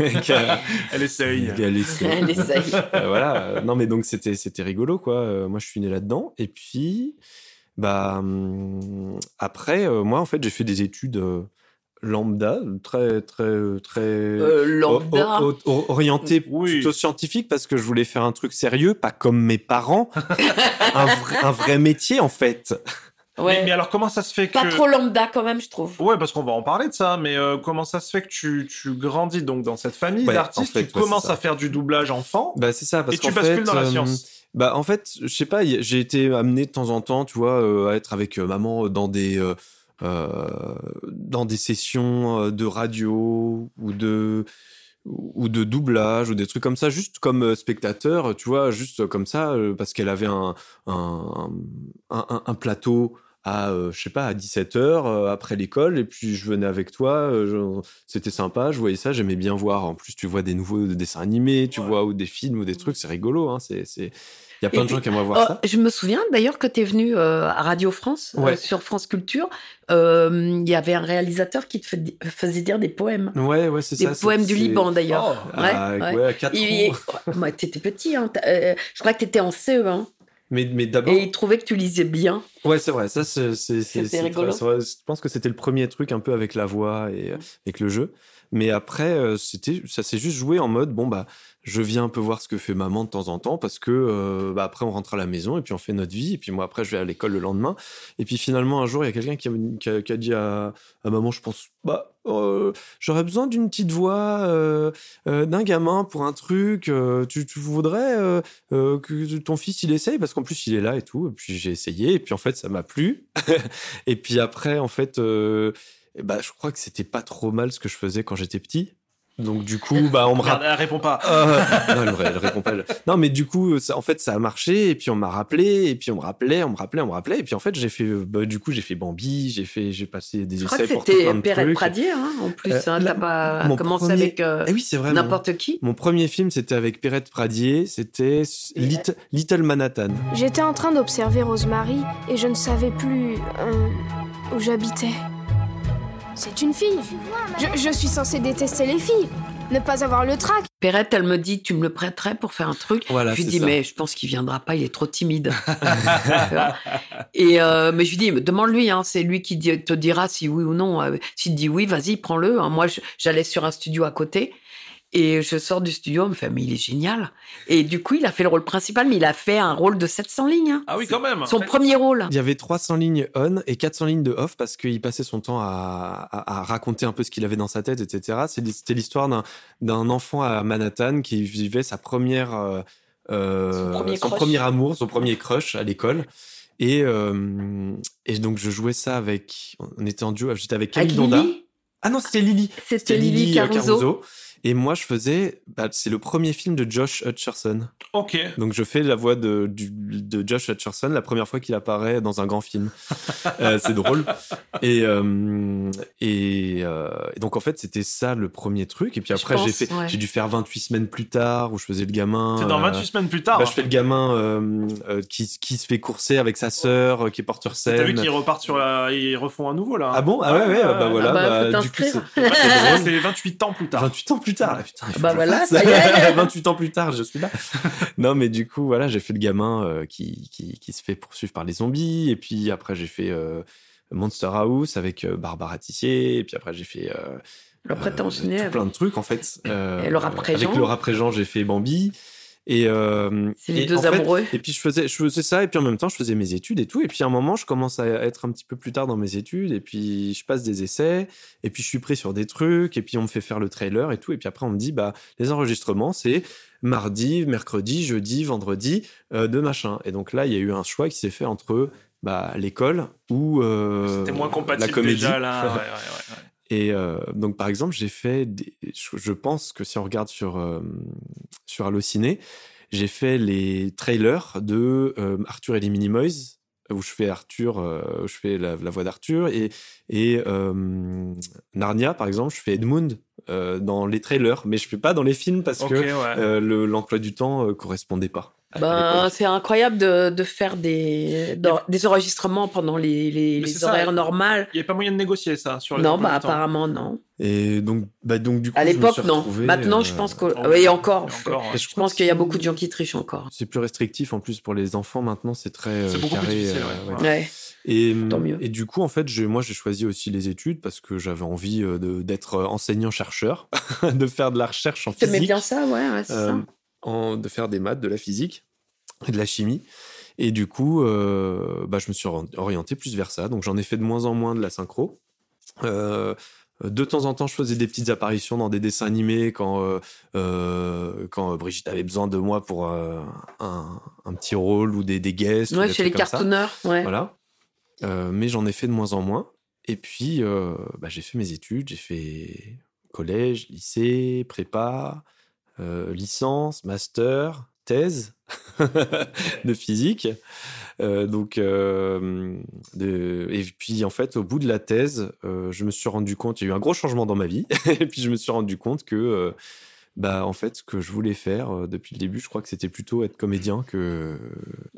euh, qui a- Elle essaye. qui a laissé- Elle essaye. euh, voilà. Non, mais donc c'était c'était rigolo, quoi. Euh, moi, je suis né là-dedans. Et puis, bah hum, après, euh, moi, en fait, j'ai fait des études euh, lambda, très très très Euh, lambda. o- o- o- orientées Oui. plutôt scientifiques parce que je voulais faire un truc sérieux, pas comme mes parents, un, vrai, un vrai métier en fait. Mais, Ouais. mais alors, comment ça se fait que. Pas trop lambda quand même, je trouve. Ouais, parce qu'on va en parler de ça, mais euh, comment ça se fait que tu, tu grandis donc dans cette famille Ouais, d'artistes, en fait, tu ouais, commences à faire du doublage enfant, Bah c'est ça parce et tu qu'en bascules fait, dans la euh, science. Bah en fait, je sais pas, j'ai été amené de temps en temps, tu vois, euh, à être avec euh, maman dans des dans des sessions euh, de radio ou de ou de doublage ou des trucs comme ça, juste comme euh, spectateur, tu vois, juste comme ça, euh, parce qu'elle avait un un, un, un- un plateau à euh, je sais pas à 17 heures euh, après l'école et puis je venais avec toi euh, c'était sympa je voyais ça j'aimais bien voir en plus tu vois des nouveaux dessins animés tu Ouais. vois ou des films ou des trucs c'est rigolo hein c'est il y a plein Et de gens qui aimeraient voir Oh, ça je me souviens d'ailleurs que tu es venu euh, à Radio France, euh, Ouais. sur France Culture. Euh, Il y avait un réalisateur qui te fait- faisait dire des poèmes. ouais ouais c'est Des ça c'est- poèmes du Liban d'ailleurs. Oh. Ouais, Ah, ouais. ouais, à 4 Il- ans t'étais petit, hein. euh, je crois que t'étais en CE1. Mais, mais d'abord. Et il trouvait que tu lisais bien. Ouais, c'est vrai. Ça, c'est. rigolo. très-. Je pense que c'était le premier truc un peu avec la voix et euh, avec le jeu. Mais après, euh, c'était, ça s'est juste joué en mode bon bah, je viens un peu voir ce que fait maman de temps en temps parce que euh, bah, après on rentre à la maison et puis on fait notre vie. Et puis moi après je vais à l'école le lendemain. Et puis finalement un jour il y a quelqu'un qui qui qui a dit à, à maman je pense bah euh, j'aurais besoin d'une petite voix euh, euh, d'un gamin pour un truc. Euh, tu, tu voudrais que ton fils il essaye parce qu'en plus il est là et tout. Et puis j'ai essayé. Et puis en fait ça m'a plu. Et puis après en fait bah, je crois que c'était pas trop mal ce que je faisais quand j'étais petit donc du coup bah on me rappelle elle répond pas. euh, non, elle, elle répond pas. elle- Non, mais du coup, ça, en fait, ça a marché. Et puis on m'a rappelé. Et puis on me rappelait, on me rappelait, on me rappelait. Et puis en fait, j'ai fait. euh, Bah, du coup, j'ai fait Bambi. J'ai fait, j'ai passé des Je crois que essais pour tout c'était plein de Perrette trucs. Pradier, hein, en plus. Euh, hein, la- T'as pas mon commencé premier- avec euh, Eh oui, c'est vrai. mon- n'importe qui. Mon premier film, c'était avec Perrette Pradier. C'était Little, Little Manhattan. J'étais en train d'observer Rosemary et je ne savais plus euh, où j'habitais. C'est une fille. Je, je suis censée détester les filles, ne pas avoir le trac. Perrette, elle me dit, tu me le prêterais pour faire un truc? Voilà, je lui dis, ça. mais je pense qu'il viendra pas, il est trop timide. Et euh, mais je lui dis, demande-lui, hein, c'est lui qui te dira si oui ou non. Euh, S'il te dit oui, vas-y, prends-le. hein. Moi, j'allais sur un studio à côté. Et je sors du studio, on me fait, mais il est génial. Et du coup, il a fait le rôle principal, mais il a fait un rôle de 700 lignes. hein. Ah oui, quand même. Son premier rôle. Il y avait 300 lignes on et 400 lignes de off parce qu'il passait son temps à, à- à raconter un peu ce qu'il avait dans sa tête, etc. C'était l'histoire d'un- d'un enfant à Manhattan qui vivait sa première, euh, euh, Son premier son crush. premier amour, son premier crush à l'école. Et, euh, et donc je jouais ça avec, on était en duo, j'étais avec Camille Avec Donda. Lily? Ah non, c'était Lily. C'était Lily euh, Caruso. Et moi, je faisais, bah, c'est le premier film de Josh Hutcherson. Ok. Donc je fais la voix de, du- de Josh Hutcherson la première fois qu'il apparaît dans un grand film. Euh, c'est drôle. Et, euh, et, euh, et donc en fait c'était ça le premier truc. Et puis après j'ai fait, ouais. j'ai dû faire 28 semaines plus tard où je faisais le gamin. C'est dans euh, 28 semaines plus tard. bah, je fais le gamin euh, euh, qui, qui se fait courser avec sa sœur, euh, qui est porteur T'as vu scène. qu'ils repartent sur la... Ils refont un nouveau, là. Ah bon? Ah ouais, ouais, bah voilà. Ah bah, bah, du coup. C'est 28 ans plus tard. 28 ans plus tard. Ah, putain, Bah le voilà, fasse. ça y est. 28 ans plus tard, je suis là. non, mais du coup, voilà, j'ai fait le gamin euh, qui, qui, qui se fait poursuivre par les zombies. Et puis après, j'ai fait euh, Monster House avec euh, Barbara Tissier. Et puis après, j'ai fait. euh, Après, t'as euh, enchaîné tout avec- plein de trucs, en fait. Euh, Et Laura Préjean. Avec Laura Préjean, j'ai fait Bambi. Et, euh, C'est les et deux en fait- amoureux. et puis je faisais, je faisais ça, et puis en même temps, je faisais mes études et tout. Et puis à un moment, je commence à être un petit peu plus tard dans mes études, et puis je passe des essais, et puis je suis pris sur des trucs, et puis on me fait faire le trailer et tout. Et puis après, on me dit, bah, les enregistrements, c'est mardi, mercredi, jeudi, vendredi, euh, de machin. Et donc là, il y a eu un choix qui s'est fait entre bah, l'école ou euh, C'était moins compatible la comédie. déjà, là. Ouais, ouais, ouais, ouais. Et euh, donc, par exemple, j'ai fait. Des, je, pense que si on regarde sur, euh, sur Allociné, j'ai fait les trailers de euh, Arthur et les Minimoys, où je fais Arthur, euh, où je fais la, la voix d'Arthur, et, et Narnia, par exemple, je fais Edmund dans les trailers, mais je fais pas dans les films parce que ouais. l'emploi du temps euh, correspondait pas. À Ben, c'est incroyable de, de faire des, des enregistrements pendant les, les, ça, horaires normales. Il n'y a pas moyen de négocier ça sur les Non, bah apparemment non. Et donc, bah, donc du coup, À je l'époque, non. retrouvé, Maintenant, je euh, pense que. Oh, oui, encore. et encore, ouais. et Je pense qu'il y a beaucoup de gens qui trichent encore. C'est plus restrictif en plus pour les enfants maintenant, c'est très euh, C'est beaucoup plus difficile, euh, ouais. ouais. Ouais. Et, Tant mieux. et du coup, en fait, j'ai- moi, j'ai choisi aussi les études parce que j'avais envie de- d'être enseignant-chercheur, de faire de la recherche en T'aimais physique, bien ça, ouais, ouais c'est euh, ça. En- de faire des maths, de la physique et de la chimie. Et du coup, euh, bah, je me suis ori- orienté plus vers ça. Donc, j'en ai fait de moins en moins de la synchro. Euh, de temps en temps, je faisais des petites apparitions dans des dessins animés quand, euh, quand Brigitte avait besoin de moi pour un, un petit rôle ou des, des guests. ou Ouais, des chez les ouais. Voilà. Mais j'en ai fait de moins en moins. Et puis, bah, j'ai fait mes études. J'ai fait collège, lycée, prépa, licence, master, thèse de physique. Euh, donc, euh, de... et puis en fait, au bout de la thèse, euh, je me suis rendu compte, il y a eu un gros changement dans ma vie, et puis je me suis rendu compte que euh, bah en fait, ce que je voulais faire euh, depuis le début, je crois que c'était plutôt être comédien que.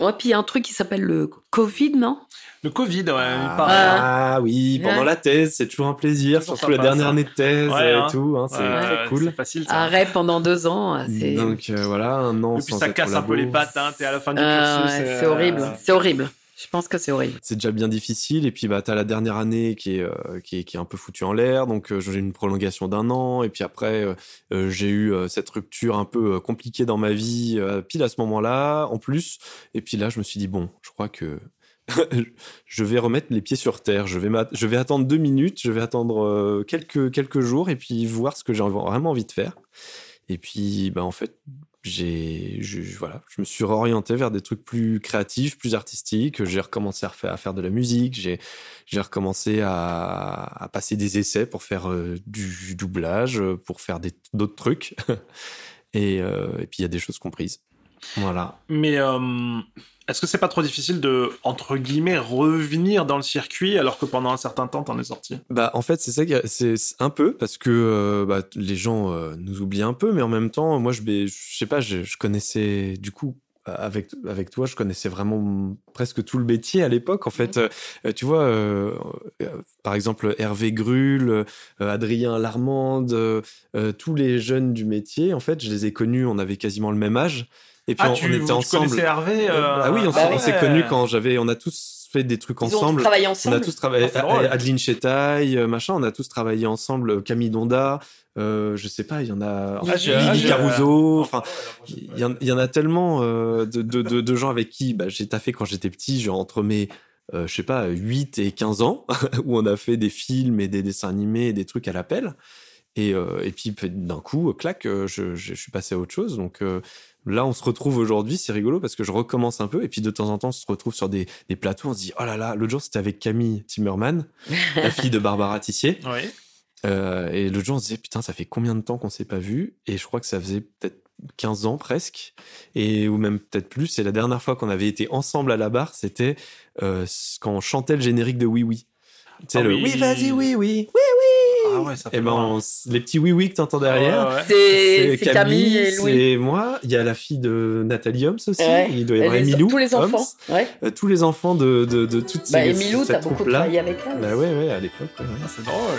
Ouais, puis il y a un truc qui s'appelle le Covid, non? Le Covid, ouais, Ah, ah oui, pendant Ouais. la thèse, c'est toujours un plaisir, Toujours surtout la dernière ça. année de thèse Ouais, et hein. tout, hein, c'est Ouais, très cool. C'est facile, ça. Arrêt pendant deux ans, c'est. Donc euh, voilà, un an Et puis sans ça casse un peu les pattes, hein. T'es à la fin du Ah, cursus. c'est euh, horrible, c'est horrible. Je pense que c'est horrible. c'est déjà bien difficile. Et puis bah t'as la dernière année qui est euh, qui est qui est un peu foutue en l'air. Donc euh, j'ai une prolongation d'un an. Et puis après euh, j'ai eu cette rupture un peu compliquée dans ma vie pile à ce moment-là en plus. Et puis là je me suis dit bon je crois que je vais remettre les pieds sur terre. Je vais je vais attendre deux minutes. Je vais attendre quelques quelques jours et puis voir ce que j'ai vraiment envie de faire. Et puis bah en fait j'ai je, voilà je me suis réorienté vers des trucs plus créatifs plus artistiques. J'ai recommencé à, refaire, à faire de la musique. J'ai j'ai recommencé à, à passer des essais pour faire euh, du doublage euh, pour faire d'autres trucs. Et, euh, et puis il y a des choses comprises. Voilà. Mais euh, est-ce que c'est pas trop difficile de, entre guillemets, revenir dans le circuit alors que pendant un certain temps t'en es sorti? Bah en fait c'est ça c'est un peu parce que euh, bah, les gens euh, nous oublient un peu mais en même temps moi je je sais pas je, je connaissais du coup avec avec toi je connaissais vraiment presque tout le métier à l'époque en fait. Euh, tu vois euh, euh, par exemple Hervé Grull euh, Adrien Larmande euh, euh, tous les jeunes du métier en fait je les ai connus on avait quasiment le même âge et puis Ah, on, tu, on était ensemble Hervé Euh, euh, ah oui on, bah s'est- on s'est connus quand j'avais on a tous fait des trucs Ils ont ensemble travaillé on ensemble. a tous travaillé, Ah. Adeline Chetaille, euh, machin, on a tous travaillé ensemble, euh, Camille Donda, euh, je sais pas, il y en a, Ah, Lily ah, Caruso, enfin, il y, en- il y en a tellement euh, de, de, de, de gens avec qui bah, j'ai taffé quand j'étais petit, genre entre mes, euh, je sais pas, 8 et 15 ans, où on a fait des films et des dessins animés et des trucs à l'appel. Et, euh, et puis d'un coup, clac, euh, je, je, je suis passé à autre chose. Donc euh, là, on se retrouve aujourd'hui, c'est rigolo parce que je recommence un peu. Et puis de temps en temps, on se retrouve sur des, des plateaux, on se dit, oh là là, l'autre jour, c'était avec Camille Timmerman, la fille de Barbara Tissier. Oui. Euh, et l'autre jour, on se disait, putain, ça fait combien de temps qu'on s'est pas vu? Et je crois que ça faisait peut-être 15 ans presque, et ou même peut-être plus. Et la dernière fois qu'on avait été ensemble à la barre, c'était euh, quand on chantait le générique de Oui Oui. Tu sais, Ah le oui. oui, vas-y, oui, oui, oui, Ah ouais, ça fait Et ben, on s- les petits oui, oui que t'entends derrière. Ouais, ouais. C'est Camille et Louis. c'est moi. Il y a la fille de Nathalie Holmes aussi. Ouais. Il doit y avoir Emilou. tous les enfants. Euh, tous les enfants de, de, de toutes Bah, ces Emilou, cette t'as beaucoup travaillé avec elle. Bah ouais, ouais, à l'époque. Ah, c'est drôle.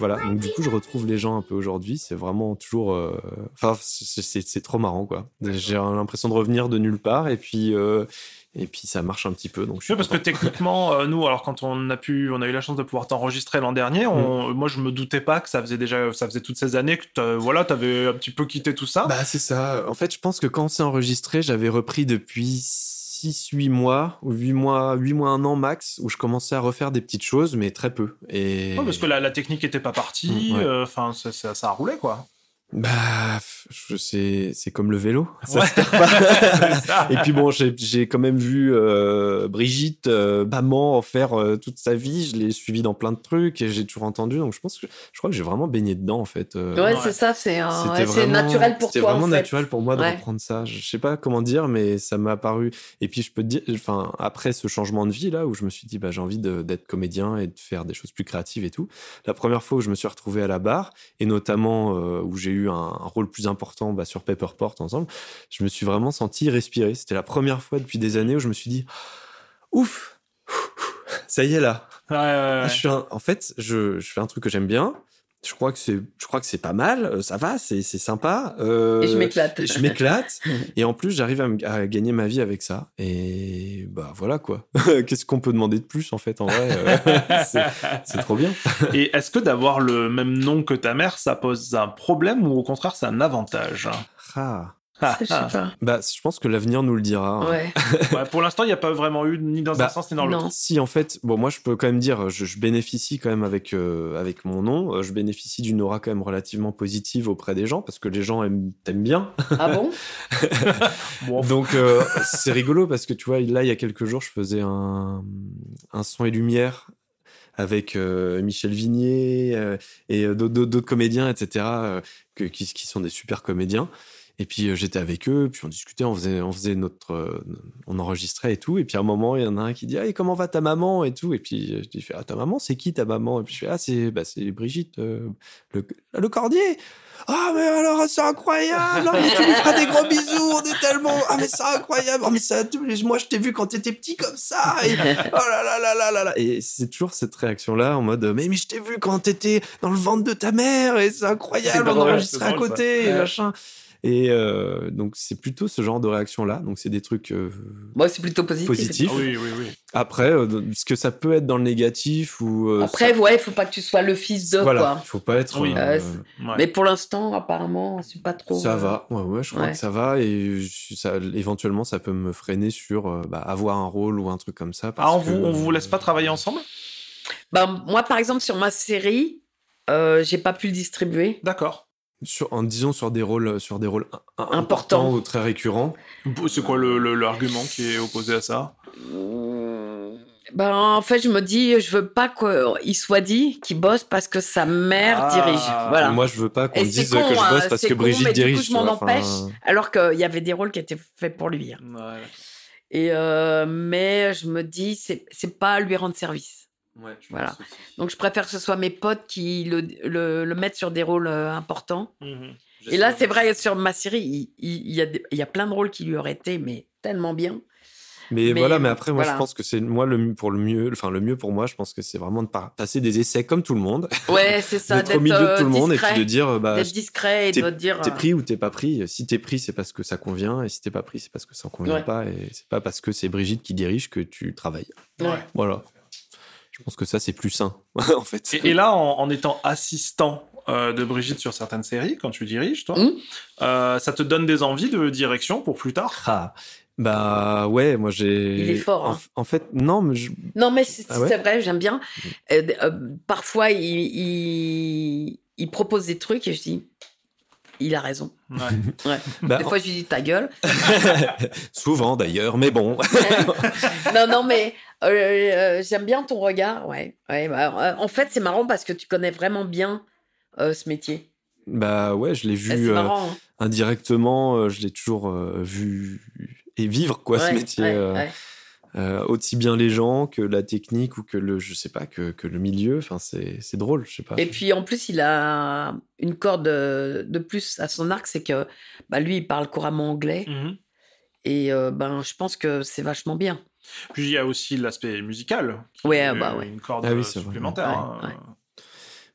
Voilà, donc du coup, je retrouve les gens un peu aujourd'hui. C'est vraiment toujours. euh, Enfin, c'est- trop marrant, quoi. J'ai l'impression de revenir de nulle part et puis. euh, Et puis ça marche un petit peu, donc je suis Oui, parce que techniquement, euh, nous, alors quand on a pu, on a eu la chance de pouvoir t'enregistrer l'an dernier, on, Mm. moi je me doutais pas que ça faisait déjà, ça faisait toutes ces années que voilà, t'avais un petit peu quitté tout ça. Bah c'est ça. En fait, je pense que quand on s'est enregistré, j'avais repris depuis 6-8 mois, ou 8 mois, 8 mois, un an max, où je commençais à refaire des petites choses, mais très peu. Et... Ouais, parce que la, la technique était pas partie, Mm, ouais. euh, ça, ça, ça a roulé quoi. Bah, je sais, c'est comme le vélo. Ça Ouais. se perd pas. Ça. Et puis bon, j'ai j'ai quand même vu euh, Brigitte, euh, maman, en faire euh, toute sa vie. Je l'ai suivi dans plein de trucs et j'ai toujours entendu. Donc je pense que je crois que j'ai vraiment baigné dedans en fait. euh. Ouais, Ouais. c'est ça, c'est un- C'était ouais, c'est vraiment- naturel pour C'était toi. vraiment en fait. naturel pour moi de Ouais. reprendre ça. Je sais pas comment dire, mais ça m'a apparu. Et puis je peux te dire, enfin après ce changement de vie là où je me suis dit bah j'ai envie d'être comédien et de faire des choses plus créatives et tout. La première fois où je me suis retrouvé à la barre et notamment euh, où j'ai eu un, un rôle plus important bah, sur Paperport ensemble, je me suis vraiment senti respirer. C'était la première fois depuis des années où je me suis dit ouf, ça y est là. Ouais, ouais, ouais. Je suis un- En fait, je, je fais un truc que j'aime bien. Je crois que c'est, je crois que c'est pas mal. euh, Ça va, c'est, c'est sympa. euh, Et je m'éclate. et Je m'éclate. et en plus, j'arrive à, gagner ma vie avec ça. Et bah voilà quoi. Qu'est-ce qu'on peut demander de plus en fait en vrai euh, c'est, c'est trop bien. Et est-ce que d'avoir le même nom que ta mère, ça pose un problème ou au contraire c'est un avantage? Ah. Ah, Je sais ah. pas. Bah, je pense que l'avenir nous le dira. hein. Ouais. Ouais, Pour l'instant, il n'y a pas vraiment eu ni dans un Bah, sens ni dans l'autre. Si en fait, bon moi je peux quand même dire, je, je bénéficie quand même avec euh, avec mon nom, euh, je bénéficie d'une aura quand même relativement positive auprès des gens parce que les gens aiment t'aiment bien. Ah bon? Bon, Donc euh, c'est rigolo parce que tu vois là il y a quelques jours je faisais un, un son et lumière avec euh, Michel Vignier euh, et d'autres- comédiens etc euh, que, qui, qui sont des super comédiens Et puis euh, j'étais avec eux, puis on discutait, on faisait, on faisait notre, euh, on enregistrait et tout. Et puis à un moment, il y en a un qui dit, ah, et comment va ta maman? et tout. Et puis je dis, ah, ta maman, c'est qui ta maman? Et puis je fais, ah, c'est, bah, c'est Brigitte, euh, le, le cordier. Ah, mais alors, c'est incroyable! Ah, mais tu lui feras des gros bisous, on est tellement, ah, mais c'est incroyable! Ah, mais ça, moi, je t'ai vu quand t'étais petit comme ça! Et, oh là là là là là là! Et c'est toujours cette réaction-là, en mode, mais, mais je t'ai vu quand t'étais dans le ventre de ta mère, et c'est incroyable, on enregistrait à côté, et Ouais. Et euh, donc, c'est plutôt ce genre de réaction-là. Donc, c'est des trucs euh, Moi, c'est plutôt positif. positifs. Ah oui, oui, oui. Après, euh, ce que ça peut être dans le négatif ou. euh, Après, ouais, il faut pas que tu sois le fils de, voilà, quoi. il faut pas être. Oui. euh, Mais pour l'instant, apparemment, c'est pas trop. Ça va, ouais, ouais, je crois ouais. que ça va et ça, éventuellement ça peut me freiner sur euh, bah, avoir un rôle ou un truc comme ça. parce Ah, on que- vous, on vous laisse pas travailler ensemble? Bah, moi, par exemple, sur ma série, euh, j'ai pas pu le distribuer. D'accord. Sur, en disant sur des rôles, sur des rôles im- Important. importants ou très récurrents. C'est quoi le- le- l'argument qui est opposé à ça? Ben, en fait, je me dis, je veux pas qu'il soit dit qu'il bosse parce que sa mère Ah. dirige. Voilà. Moi, je veux pas qu'on dise con, que je hein, bosse parce que con, Brigitte mais du coup, dirige. je m'en vois, enfin, empêche. Alors qu'il y avait des rôles qui étaient faits pour lui. hein. Et euh, mais je me dis, c'est c'est pas lui rendre service. Ouais, je Voilà. pense aussi. Donc je préfère que ce soit mes potes qui le, le, le mettent sur des rôles euh, importants. Mhm. Et là, c'est vrai, sur ma série, il, il- il y a des- il y a plein de rôles qui lui auraient été mais tellement bien. Mais, Mais voilà, mais après, moi, voilà. je pense que c'est moi le pour le mieux. Enfin, le mieux pour moi, je pense que c'est vraiment de passer des essais comme tout le monde, Ouais, c'est ça, d'être au milieu de euh, tout le monde et puis de dire, bah, d'être discret et t'es- de dire. T'es euh, pris ou t'es pas pris. Si t'es pris, c'est parce que ça convient, et si t'es pas pris, c'est parce que ça en convient Ouais. pas, et c'est pas parce que c'est Brigitte qui dirige que tu travailles. Ouais. Voilà. Je pense que ça, c'est plus sain, en fait. Et, et là, en, en étant assistant euh, de Brigitte sur certaines séries, quand tu diriges, toi, Mhm. euh, ça te donne des envies de direction pour plus tard? Ah, bah ouais, moi j'ai. Il est fort, En, hein. en fait, non, mais je- Non, mais c'est Ah ouais? vrai, j'aime bien. Euh, euh, parfois, il, il, il propose des trucs et je dis, il a raison. Ouais. Ouais. bah, Des fois, je lui dis ta gueule. souvent d'ailleurs, mais bon. non, non, mais euh, euh, j'aime bien ton regard. Ouais. ouais bah, euh, en fait, c'est marrant parce que tu connais vraiment bien euh, ce métier. bah ouais, je l'ai vu euh, marrant. hein. indirectement, euh, je l'ai toujours euh, vu et vivre quoi ce Ouais, métier. Euh, euh, aussi bien les gens que la technique ou que le, je sais pas, que, que le milieu. Enfin, c'est c'est drôle, je sais pas. Et puis en plus, il a une corde de, de plus à son arc, c'est que bah, lui, il parle couramment anglais. Mhm. Et euh, ben, je pense que c'est vachement bien. Puis il y a aussi l'aspect musical. qui Ouais, est ah bah ouais. Une corde Ah oui, euh, c'est vrai. supplémentaire. Ouais, hein. ouais.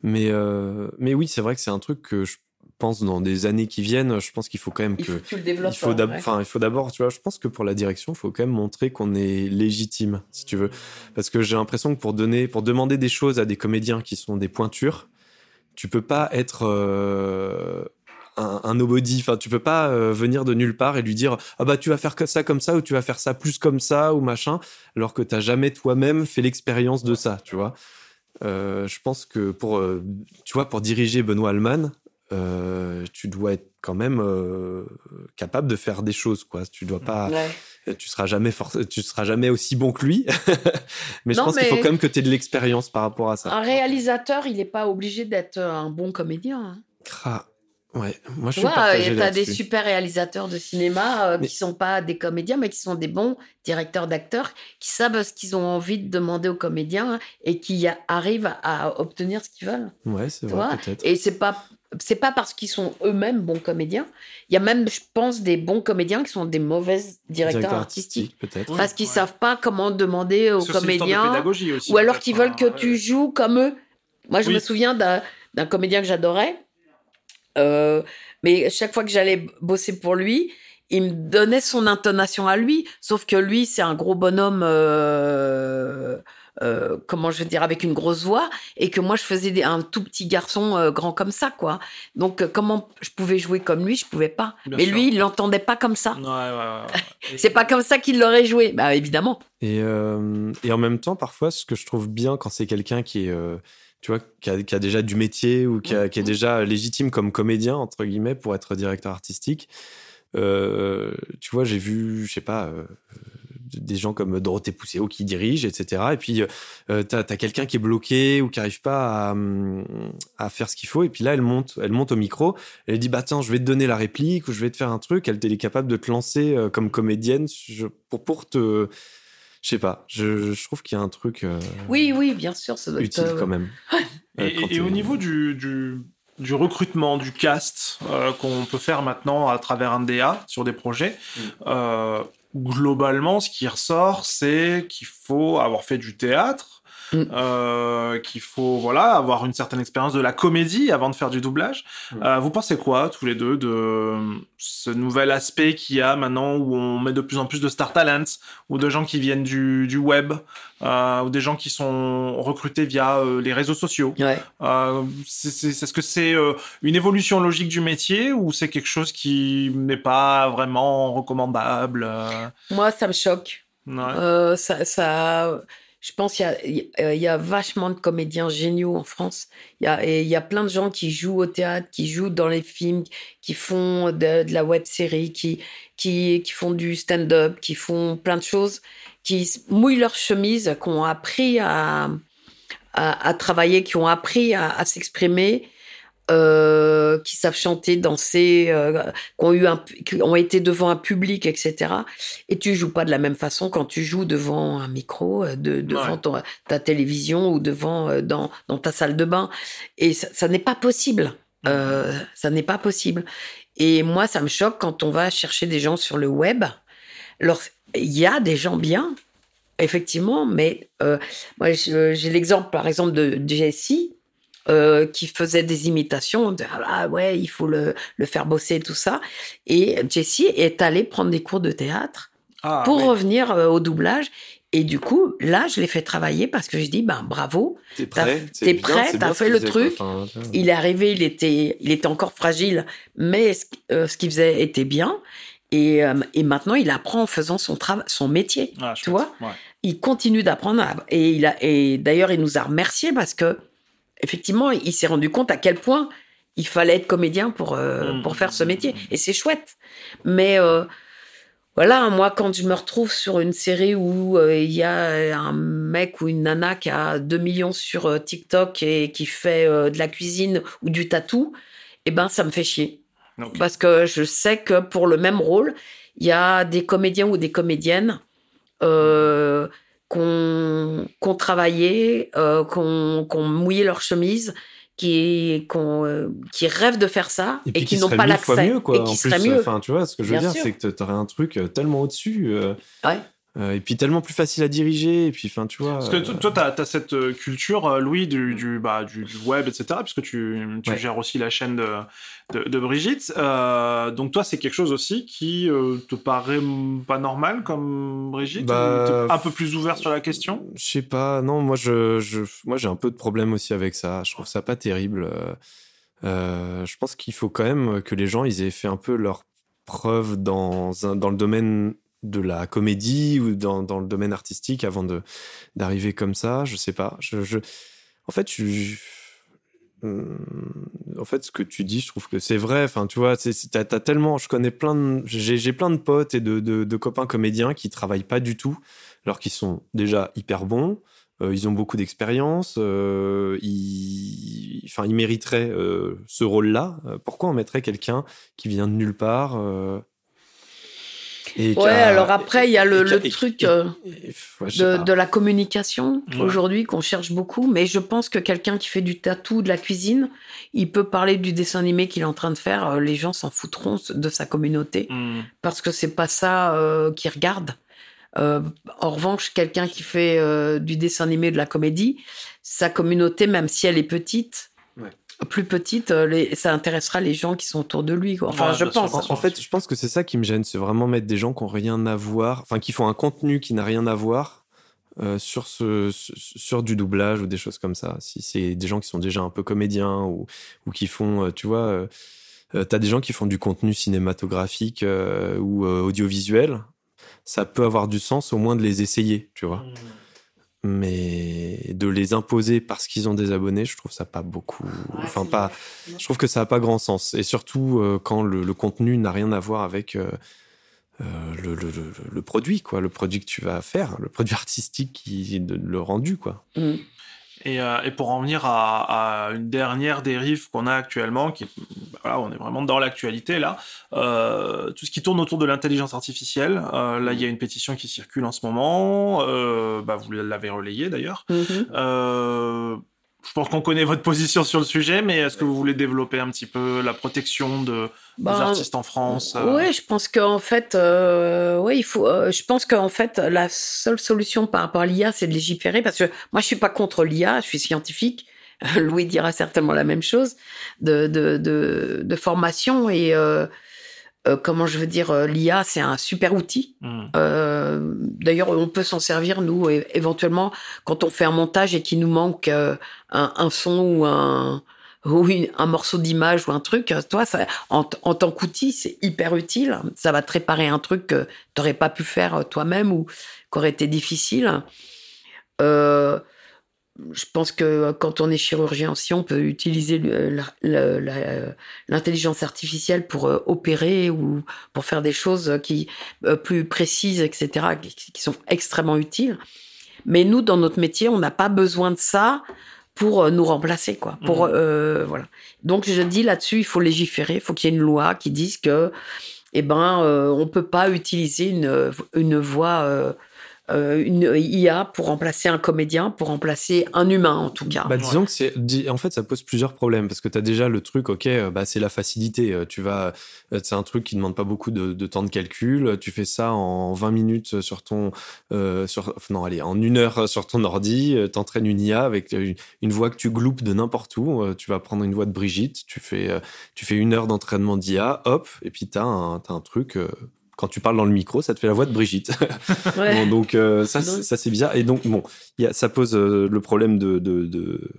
Mais, euh, mais oui, c'est vrai que c'est un truc que je pense dans des années qui viennent, je pense qu'il faut quand même Il que. faut que tu le développes. Il faut il d'abord, tu vois, je pense que pour la direction, il faut quand même montrer qu'on est légitime, si tu veux. Parce que j'ai l'impression que pour donner, pour demander des choses à des comédiens qui sont des pointures, tu peux pas être euh, un, un nobody. Enfin, tu peux pas euh, venir de nulle part et lui dire ah bah tu vas faire ça comme ça ou tu vas faire ça plus comme ça ou machin, alors que t'as jamais toi-même fait l'expérience de ça, tu vois. Euh, je pense que pour, euh, tu vois, pour diriger Benoît Alman, euh, tu dois être quand même euh, capable de faire des choses, quoi. Tu dois pas, Ouais. tu seras jamais tu seras jamais aussi bon que lui. mais je pense qu'il faut quand même que tu aies de l'expérience par rapport à ça. Un réalisateur, il n'est pas obligé d'être un bon comédien. hein. Ouais, moi je Tu suis vois, as des super réalisateurs de cinéma euh, Mais- qui sont pas des comédiens, mais qui sont des bons directeurs d'acteurs, qui savent ce qu'ils ont envie de demander aux comédiens et qui arrivent à obtenir ce qu'ils veulent. Ouais, c'est vrai, peut-être. Et c'est pas c'est pas parce qu'ils sont eux-mêmes bons comédiens. Il y a même, je pense, des bons comédiens qui sont des mauvais directeurs Directeur artistiques. peut-être. Parce qu'ils Ouais. savent pas comment demander aux comédiens. pédagogie aussi, Ou alors qu'ils veulent hein, que ouais. tu joues comme eux. Moi, je Oui. me souviens d'un d'un comédien que j'adorais. Euh, mais chaque fois que j'allais bosser pour lui, il me donnait son intonation à lui. Sauf que lui, c'est un gros bonhomme, euh, euh, comment je veux dire, avec une grosse voix. Et que moi, je faisais des- un tout petit garçon euh, grand comme ça, quoi. Donc, euh, comment je pouvais jouer comme lui Je pouvais pas. Bien mais sûr. lui, il l'entendait pas comme ça. Ouais, ouais, ouais, ouais. C'est pas comme ça qu'il l'aurait joué. Bah, évidemment. Et, euh, et en même temps, parfois, ce que je trouve bien quand c'est quelqu'un qui est, euh, tu vois, qui a, qui a déjà du métier ou qui, a- qui est déjà légitime comme comédien, entre guillemets, pour être directeur artistique, euh, tu vois, j'ai vu, je sais pas, euh, des gens comme Dorothée Pousséo qui dirigent, etc. Et puis euh, t'as as, quelqu'un qui est bloqué ou qui arrive pas à, hum, à faire ce qu'il faut. Et puis là, elle monte, elle monte au micro. Elle dit bah tiens, je vais te donner la réplique ou je vais te faire un truc. Elle, elle est capable de te lancer euh, comme comédienne pour pour te, je sais pas. Je, je trouve qu'il y a un truc euh, Oui, oui, bien sûr, ça doit être, utile euh, quand même. Et, Euh, et- quand et au niveau du, du, du recrutement, du cast euh, qu'on peut faire maintenant à travers un DA sur des projets, euh, globalement, ce qui ressort, c'est qu'il faut avoir fait du théâtre, Mm. euh, qu'il faut voilà avoir une certaine expérience de la comédie avant de faire du doublage. Mm. Euh, vous pensez quoi, tous les deux, de ce nouvel aspect qu'il y a maintenant où on met de plus en plus de star talents ou de gens qui viennent du, du web euh, ou des gens qui sont recrutés via euh, les réseaux sociaux? Ouais. euh, Est-ce que c'est euh, une évolution logique du métier ou c'est quelque chose qui n'est pas vraiment recommandable euh, Moi, ça me choque. ouais. Euh, ça, ça, je pense qu'il y il y a- vachement de comédiens géniaux en France. Il y a, et il y a plein de gens qui jouent au théâtre, qui jouent dans les films, qui font de, la web série, qui, qui, qui font du stand-up, qui font plein de choses, qui mouillent leurs chemises, qui ont appris à, à, travailler, qui ont appris à s'exprimer. Euh, qui savent chanter, danser, euh, qui ont eu un, qui ont été devant un public, etc. Et tu joues pas de la même façon quand tu joues devant un micro, euh, de, devant Ouais. ton- ta télévision ou devant euh, dans, dans ta salle de bain. Et ça, ça n'est pas possible. Euh, ça n'est pas possible. Et moi, ça me choque quand on va chercher des gens sur le web. Alors, il y a des gens bien, effectivement, mais euh, moi, j'ai l'exemple, par exemple, de Jessie. Euh, qui faisait des imitations de ah ouais il faut le, le faire bosser et tout ça et Jessie est allée prendre des cours de théâtre Ah, pour revenir euh, au doublage. Et du coup, là, je l'ai fait travailler parce que je dis, ben bravo, T'es t'as- prêt, bien, prêt, t'as fait le truc. Enfin. Il est arrivé, il était, il était encore fragile, mais ce, euh, ce qu'il faisait était bien. Et, euh, et maintenant, il apprend en faisant son travail, son métier. Ah, tu vois? Ouais. Il continue d'apprendre. à- Et, il a, et d'ailleurs, il nous a remercié parce que, effectivement, il s'est rendu compte à quel point il fallait être comédien pour, euh, Mm. pour faire ce métier. Et c'est chouette. Mais euh, voilà, moi, quand je me retrouve sur une série où euh, il y a un mec ou une nana qui a 2 millions sur TikTok et qui fait de la cuisine ou du tatou, eh ben, ça me fait chier. Parce que je sais que pour le même rôle, il y a des comédiens ou des comédiennes qu'on qu'on travaillé, euh, qu'on qu'on mouillé leur chemise, qui, euh, qui rêvent de faire ça et, qui qui n'ont pas l'accès. mieux, quoi, Et en qui plus, seraient mieux. Enfin, tu vois, ce que je veux Bien dire, c'est que t'aurais un truc euh, tellement au-dessus. euh, Ouais. Euh, et puis tellement plus facile à diriger. Et puis, enfin, tu vois. Parce que euh, to- toi, tu as, cette euh, culture, Louis, du, du, bah, du, du web, etc., puisque tu, tu Ouais. gères aussi la chaîne de, de, de Brigitte. Euh, donc, toi, c'est quelque chose aussi qui euh, te paraît pas normal comme Brigitte Bah, Un peu plus ouvert sur la question? Je sais pas, non, moi je, je moi j'ai un peu de problème aussi avec ça. Je trouve ça pas terrible. Euh, je pense qu'il faut quand même que les gens ils aient fait un peu leur preuve dans un, dans le domaine de la comédie ou dans, dans le domaine artistique avant de d'arriver comme ça. Je sais pas. Je, en fait Hum, en fait, ce que tu dis, je trouve que c'est vrai. Enfin, tu vois, t'as, tellement, je connais plein j'ai, plein de potes et de, de, copains comédiens qui travaillent pas du tout, alors qu'ils sont déjà hyper bons. euh, ils ont beaucoup d'expérience. euh, ils, enfin, ils mériteraient euh, ce rôle-là. Pourquoi on mettrait quelqu'un qui vient de nulle part et Ouais, alors après, il y a le, truc euh, de, la communication Ouais. aujourd'hui qu'on cherche beaucoup, mais je pense que quelqu'un qui fait du tatou, de la cuisine, il peut parler du dessin animé qu'il est en train de faire, euh, les gens s'en foutront de sa communauté Hmm. parce que c'est pas ça euh, qu'ils regardent. Euh, en revanche, quelqu'un qui fait du dessin animé, de la comédie, sa communauté, même si elle est petite, Ouais. Plus petite, euh, les- ça intéressera les gens qui sont autour de lui. quoi. Enfin, Ouais, je sûr, pense. En, en fait, je pense que c'est ça qui me gêne, c'est vraiment mettre des gens qui ont rien à voir, enfin qui font un contenu qui n'a rien à voir euh, sur ce sur- du doublage ou des choses comme ça. Si c'est des gens qui sont déjà un peu comédiens ou ou qui font, euh, tu vois, euh, t'as des gens qui font du contenu cinématographique euh, ou euh, audiovisuel, ça peut avoir du sens au moins de les essayer, tu vois. Mais de les imposer parce qu'ils ont des abonnés, je trouve ça pas beaucoup. Enfin, pas. Je trouve que ça a pas grand sens. Et surtout euh, quand le, le contenu n'a rien à voir avec euh, euh, le, le, le, le produit, quoi, le produit que tu vas faire, le produit artistique qui le rendu, quoi. Mm. Et, euh, et pour en venir à, à une dernière dérive qu'on a actuellement, qui voilà, on est vraiment dans l'actualité là, euh, tout ce qui tourne autour de l'intelligence artificielle. Euh, là, il y a une pétition qui circule en ce moment. Bah, vous l'avez relayée d'ailleurs. Mhm. Euh, je pense qu'on connaît votre position sur le sujet, mais est-ce que vous voulez développer un petit peu la protection de, Ben, des artistes en France euh, Oui, je pense qu'en fait, euh, ouais, il faut. euh, je pense qu'en fait, la seule solution par rapport à l'IA, c'est de légiférer, parce que moi, je suis pas contre l'IA, je suis scientifique. Louis dira certainement la même chose de de de, de formation et euh, comment je veux dire, euh, l'IA, c'est un super outil. hmm. Euh, D'ailleurs, on peut s'en servir nous éventuellement quand on fait un montage et qu'il nous manque un, un son ou un ou une- un morceau d'image ou un truc. Toi, ça, en, en tant qu'outil, c'est hyper utile. Ça va te réparer un truc que t'aurais pas pu faire toi-même ou qu'aurait été difficile. Euh, je pense que quand on est chirurgien aussi, on peut utiliser l'intelligence artificielle pour euh, opérer ou pour faire des choses qui euh, plus précises, etc., qui, sont extrêmement utiles. Mais nous, dans notre métier, on n'a pas besoin de ça pour euh, nous remplacer, quoi. Pour euh, voilà. Donc je dis là-dessus, il faut légiférer, il faut qu'il y ait une loi qui dise que, eh ben, euh, on peut pas utiliser une une voix. euh, euh, une IA pour remplacer un comédien, pour remplacer un humain en tout cas. Bah, disons que c'est, en fait, ça pose plusieurs problèmes parce que tu as déjà le truc, ok, euh, bah, c'est la facilité. euh, Tu vas, c'est un truc qui demande pas beaucoup de, temps de calcul. Tu fais ça en 20 minutes sur ton, sur, non, allez, en une heure sur ton ordi. T'entraînes une IA avec une, voix que tu gloupes de n'importe où. Tu vas prendre une voix de Brigitte. Tu fais, tu fais une heure d'entraînement d'IA, hop, et puis t'as un, t'as un truc. Quand tu parles dans le micro, ça te fait la voix de Brigitte. Ouais. Bon, donc euh, ça, ça c'est bizarre. Et donc bon, y a, ça pose euh, le problème de, de, de,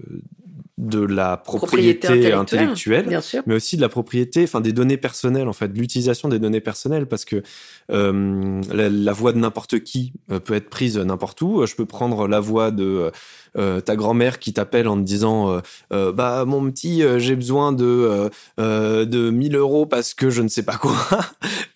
de la propriété, Propriété intellectuelle, intellectuelle, bien sûr. mais aussi de la propriété, enfin des données personnelles en fait, de l'utilisation des données personnelles, parce que euh, la, la voix de n'importe qui euh, peut être prise n'importe où. Je peux prendre la voix de euh, ta grand-mère qui t'appelle en te disant euh, euh, bah mon petit euh, j'ai besoin de euh, euh, de 1000 euros parce que je ne sais pas quoi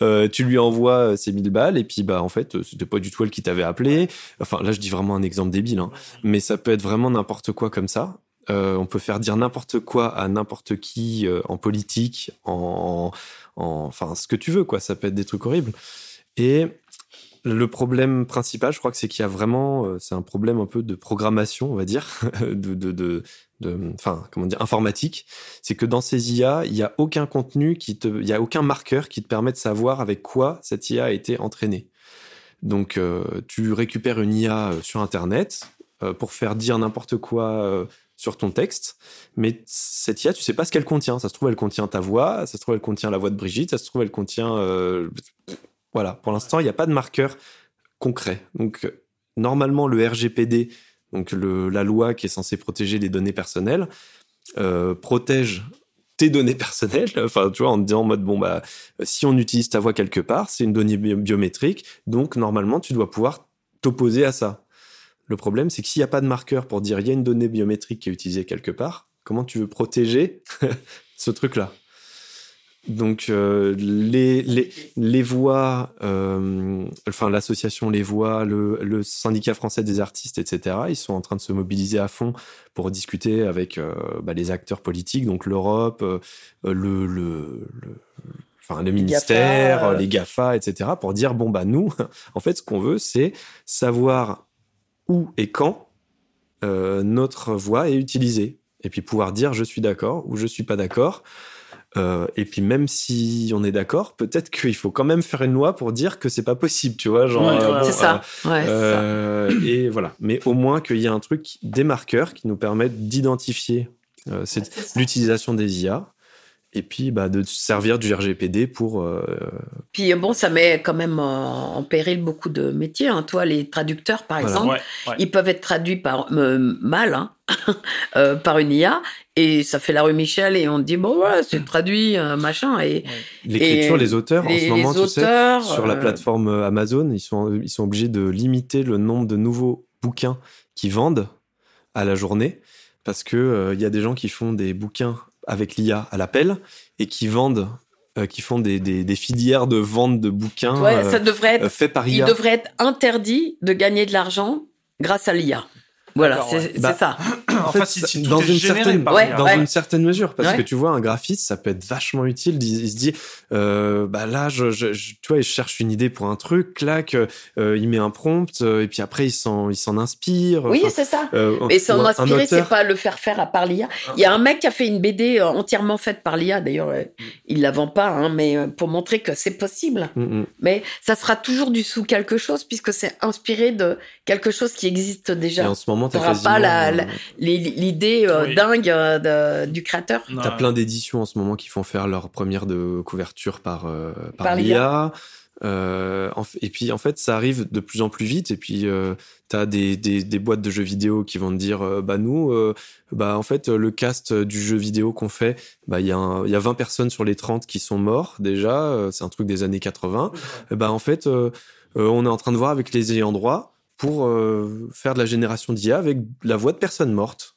Euh, tu lui envoies euh, ces 1000 balles et puis bah en fait euh, c'était pas du tout elle qui t'avait appelé enfin là je dis vraiment un exemple débile hein. mais ça peut être vraiment n'importe quoi comme ça Euh, on peut faire dire n'importe quoi à n'importe qui euh, en politique en, en enfin ce que tu veux quoi ça peut être des trucs horribles et le problème principal, je crois que c'est qu'il y a vraiment, euh, c'est un problème un peu de programmation, on va dire, de, de, enfin, comment dire, informatique. C'est que dans ces IA, il y a aucun contenu qui te, il y a aucun marqueur qui te permet de savoir avec quoi cette IA a été entraînée. Donc, tu récupères une IA sur Internet pour faire dire n'importe quoi sur ton texte, mais cette IA, tu sais pas ce qu'elle contient. Ça se trouve, elle contient ta voix, ça se trouve, elle contient la voix de Brigitte, ça se trouve, elle contient euh, voilà, pour l'instant, il n'y a pas de marqueur concret. Donc, normalement, le RGPD, donc la loi qui est censée protéger les données personnelles, euh, protège tes données personnelles. Enfin, tu vois, en te disant en mode, bon, bah, si on utilise ta voix quelque part, c'est une donnée bi- biométrique, donc normalement, tu dois pouvoir t'opposer à ça. Le problème, c'est que s'il n'y a pas de marqueur pour dire il y a une donnée biométrique qui est utilisée quelque part, comment tu veux protéger ce truc-là? Donc euh, les, les, les voix, euh, enfin l'association Les Voix, le, le syndicat français des artistes, etc., ils sont en train de se mobiliser à fond pour discuter avec euh, bah, les acteurs politiques, donc l'Europe, le, le, enfin, le ministère, GAFA, euh. les GAFA, etc., pour dire, bon, bah nous, en fait, ce qu'on veut, c'est savoir où et quand euh, notre voix est utilisée. Et puis pouvoir dire je suis d'accord ou je suis pas d'accord. Euh, et puis même si on est d'accord, peut-être qu'il faut quand même faire une loi pour dire que c'est pas possible, tu vois, genre. Ouais, euh, bon, c'est ça. Ouais, c'est ça. et voilà. Mais au moins qu'il y ait un truc, des marqueurs qui nous permettent d'identifier euh, cette- l'utilisation des IA. Et puis bah, de se servir du RGPD pour. euh, Puis euh, bon, ça met quand même en, péril beaucoup de métiers. Hein. Toi, les traducteurs, par Voilà. exemple, Ouais, ouais. ils peuvent être traduits par euh, mal, hein, euh, par une IA, et ça fait la rue Michel, et on te dit bon voilà, c'est traduit, euh, machin, et L'écriture, Et les auteurs, en les- ce moment, tu sais, sur la euh, plateforme Amazon, ils sont, ils sont obligés de limiter le nombre de nouveaux bouquins qu'ils vendent à la journée, parce que euh, il y a des gens qui font des bouquins avec l'IA à l'appel et qui vendent euh, qui font des, des, des filières de vente de bouquins Ouais, euh, ça devrait être. euh, faits par il IA. devrait être interdit de gagner de l'argent grâce à l'IA. Voilà, D'accord, c'est ouais. c'est Bah, ça. En fait, si, si tout dans est une généré certaine, par Ouais, dans ouais. une certaine mesure, parce Ouais. que tu vois, un graphiste, ça peut être vachement utile. Il, il se dit, euh, bah là, je, je, je- tu vois, il cherche une idée pour un truc, clac, euh, il met un prompt, euh, et puis après, il s'en, il s'en inspire. Oui, c'est ça. euh, Mais s'en inspirer, c'est pas le faire faire à par l'IA. Il y a un mec qui a fait une BD entièrement faite par l'IA. D'ailleurs, il la vend pas, hein, mais pour montrer que c'est possible. Mm, mm. Mais ça sera toujours du sous quelque chose puisque c'est inspiré de quelque chose qui existe Et déjà. en ce moment, t'as T'auras quasiment, pas la- la- Les- L'idée euh, Oui. dingue euh, de- du créateur. T'as plein d'éditions en ce moment qui font faire leur première de couverture par, euh, par, Par l'IA. Euh, et puis en fait, ça arrive de plus en plus vite. Et puis euh, t'as des, des, des boîtes de jeux vidéo qui vont te dire, euh, bah nous, euh, bah en fait le cast du jeu vidéo qu'on fait, bah il y a un- y a 20 personnes sur les 30 qui sont morts déjà. c'est un truc des années 80. Et bah en fait, euh, euh, on est en train de voir avec les ayants droit pour euh, faire de la génération d'IA avec la voix de personnes mortes.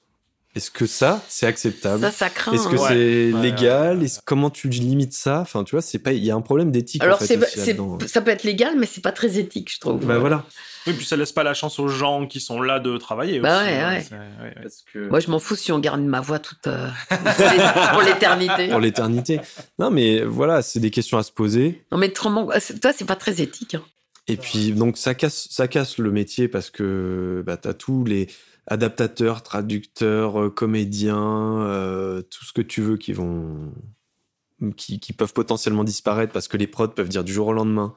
Est-ce que ça, c'est acceptable? Ça, ça craint. est-ce que hein. Ouais. c'est Ouais, légal? ouais, Comment tu limites ça? Enfin, tu vois, c'est pas. Il y a un problème d'éthique. Alors, en fait, aussi ça peut être légal, mais c'est pas très éthique, je trouve. Bah voilà. Oui, puis ça laisse pas la chance aux gens qui sont là de travailler Bah aussi. ouais, hein. ouais. Que Moi, je m'en fous si on garde ma voix toute euh, pour l'éternité. pour l'éternité. Non, mais voilà, c'est des questions à se poser. Non, mais c'est- toi, c'est pas très éthique. hein. Et puis donc ça casse, ça casse le métier parce que bah, t'as tous les adaptateurs, traducteurs, euh, comédiens, euh, tout ce que tu veux qui vont, qui, qui peuvent potentiellement disparaître parce que les prods peuvent dire du jour au lendemain,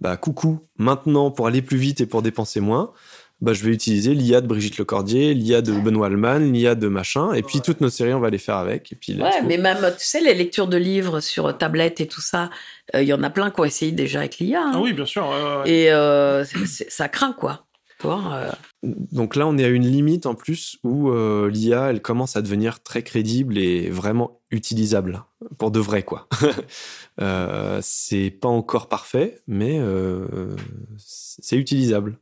bah coucou, maintenant pour aller plus vite et pour dépenser moins, bah je vais utiliser l'IA de Brigitte Lecordier, l'IA de Benoît Alman, l'IA de machin, et puis toutes nos séries on va les faire avec. Et puis Ouais, mais même, tu sais, les lectures de livres sur tablette et tout ça, euh, il y en a plein qui ont essayé déjà avec l'IA. hein. Ah oui, bien sûr. ouais, ouais, ouais. Et euh, ça craint, quoi. Tu vois, euh, Donc là, on est à une limite en plus où euh, l'IA, elle commence à devenir très crédible et vraiment utilisable pour de vrai, quoi. euh, c'est pas encore parfait, mais euh, c'est utilisable.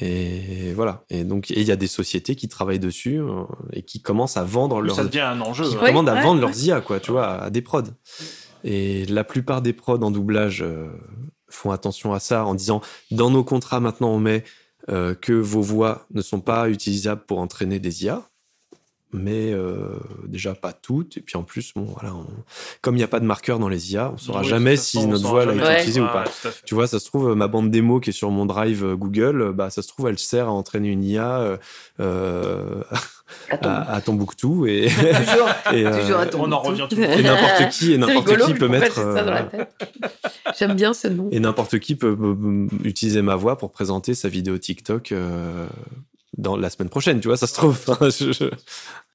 Et voilà. Et donc, il y a des sociétés qui travaillent dessus euh, et qui commencent à vendre leurs, ça devient un enjeu. qui ouais. Commandent à ouais, vendre ouais. leurs IA, quoi, tu vois, à, à des prods. Et la plupart des prods en doublage euh, font attention à ça en disant dans nos contrats maintenant on met euh, que vos voix ne sont pas utilisables pour entraîner des IA, mais euh, déjà pas toutes. Et puis en plus, bon, voilà, on- comme il n'y a pas de marqueur dans les IA, on saura Oui, jamais si notre saura voix a été utilisée ou pas. Tu vois, ça se trouve, ma bande démo qui est sur mon drive euh, Google, euh, bah, ça se trouve, elle sert à entraîner une IA euh, euh, à, à Tombouctou et, toujours, et, euh, toujours à ton on en revient tout le et n'importe qui et n'importe qui peut mettre euh. J'aime bien ce nom. et n'importe qui peut, utiliser ma voix pour présenter sa vidéo TikTok euh, dans la semaine prochaine, tu vois, ça se trouve. Enfin, je- je-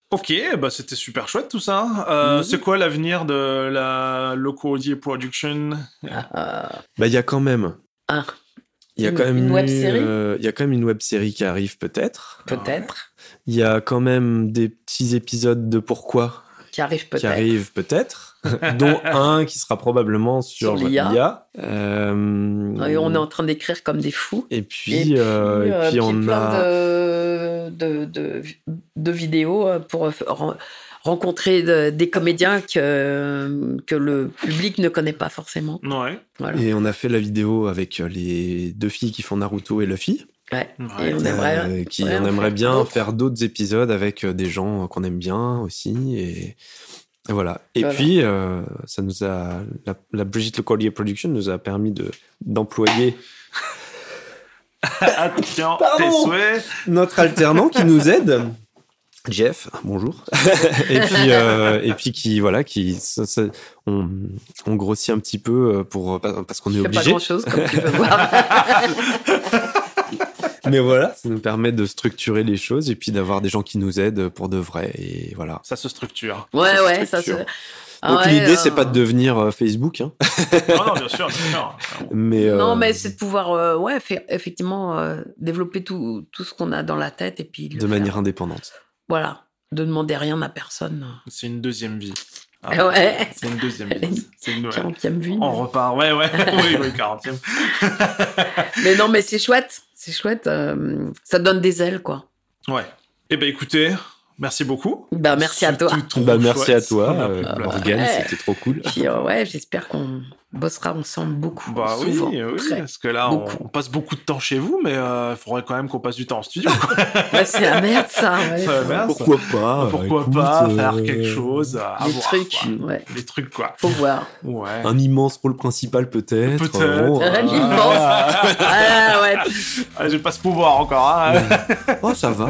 Ok, bah c'était super chouette tout ça. Euh, Mhm. C'est quoi l'avenir de la Loco Audio Production? Ah, Bah, il y a quand même, ah, il y a Une- quand même une eu, web-série euh, il y a quand même une web série qui arrive peut-être. peut-être. Il y a quand même des petits épisodes de Pourquoi Qui arrive qui peut-être. arrivent peut-être, dont un qui sera probablement sur, Sur l'IA. Euh, Et on est en train d'écrire comme des fous. Et puis, Et puis, euh, et euh, puis on plein a. de, de, de, de vidéos euh, pour ren- rencontrer de- des comédiens que, que le public ne connaît pas forcément. Ouais. Voilà. Et on a fait la vidéo avec les deux filles qui font Naruto et Luffy. Ouais. Ouais. Et on aimerait, Euh, qui, ouais, on aimerait bien d'autres. faire d'autres épisodes avec euh, des gens qu'on aime bien aussi. Et, et voilà. Et Voilà. puis, euh, ça nous a. La, la Brigitte Lecordier Production nous a permis de d'employer souhaits. notre alternant qui nous aide. Jeff, bonjour. et puis euh, et puis qui voilà qui ça- ça- on, on grossit un petit peu euh, pour parce qu'on est fais pas obligé. grand chose, comme tu peux voir. Mais voilà, ça nous permet de structurer les choses et puis d'avoir des gens qui nous aident pour de vrai et voilà. Ça se structure. ouais, Ça ouais, ça se. Ah Donc ouais, l'idée euh, c'est pas de devenir euh, Facebook, hein, non, non, bien sûr, bien sûr. mais euh, Non, mais c'est de pouvoir, euh, ouais, faire, effectivement, euh, développer tout, tout ce qu'on a dans la tête et puis. de faire. manière indépendante. Voilà. De demander rien à personne. C'est une deuxième vie. Ah, ouais. C'est une deuxième une C'est une nouvelle. 40e vue. On repart. Ouais, ouais. oui, oui, 40e. Mais non, mais c'est chouette. C'est chouette. euh, ça donne des ailes, quoi. Ouais. Eh ben écoutez, merci beaucoup. Bah, merci à toi. Bah, merci chouette. à toi, a euh, Morgane, Ouais. c'était trop cool. Puis euh, ouais, j'espère qu'on bossera ensemble beaucoup. Bah oui, souvent, oui, très. parce que là, on, passe beaucoup de temps chez vous, mais il faudrait quand même qu'on passe du temps en studio. Ouais, c'est la merde ça. Ouais, C'est la faut- merde. Pourquoi pas Pourquoi écoute, pas euh, faire quelque chose à Des voir, trucs, quoi. ouais. Des trucs, quoi. Faut voir. Ouais. Un immense rôle principal peut-être. Peut-être. Bon, Un euh, immense. Ah ouais. Ah, J'ai pas ce pouvoir encore. hein. Oh, ça va.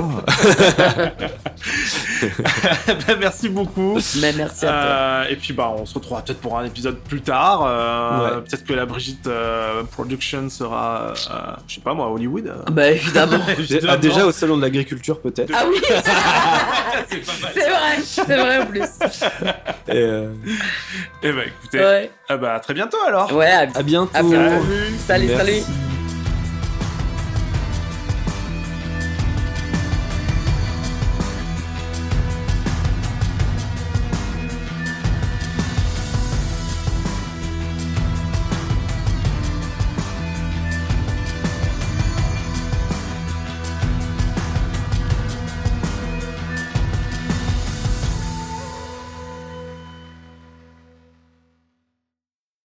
Ben, Merci beaucoup. Mais merci à toi. Euh, et puis bah on se retrouvera peut-être pour un épisode plus tard. Euh, Ouais. Peut-être que la Brigitte euh, Production sera, euh, je sais pas moi, à Hollywood. Bah évidemment. Évidemment. Ah, déjà au salon de l'agriculture peut-être. Ah oui, C'est pas mal. c'est vrai, c'est vrai en plus. Et, ben écoutez, Ouais, ah bah, à très bientôt alors. ouais, à, à bientôt. à bientôt. Salut, salut.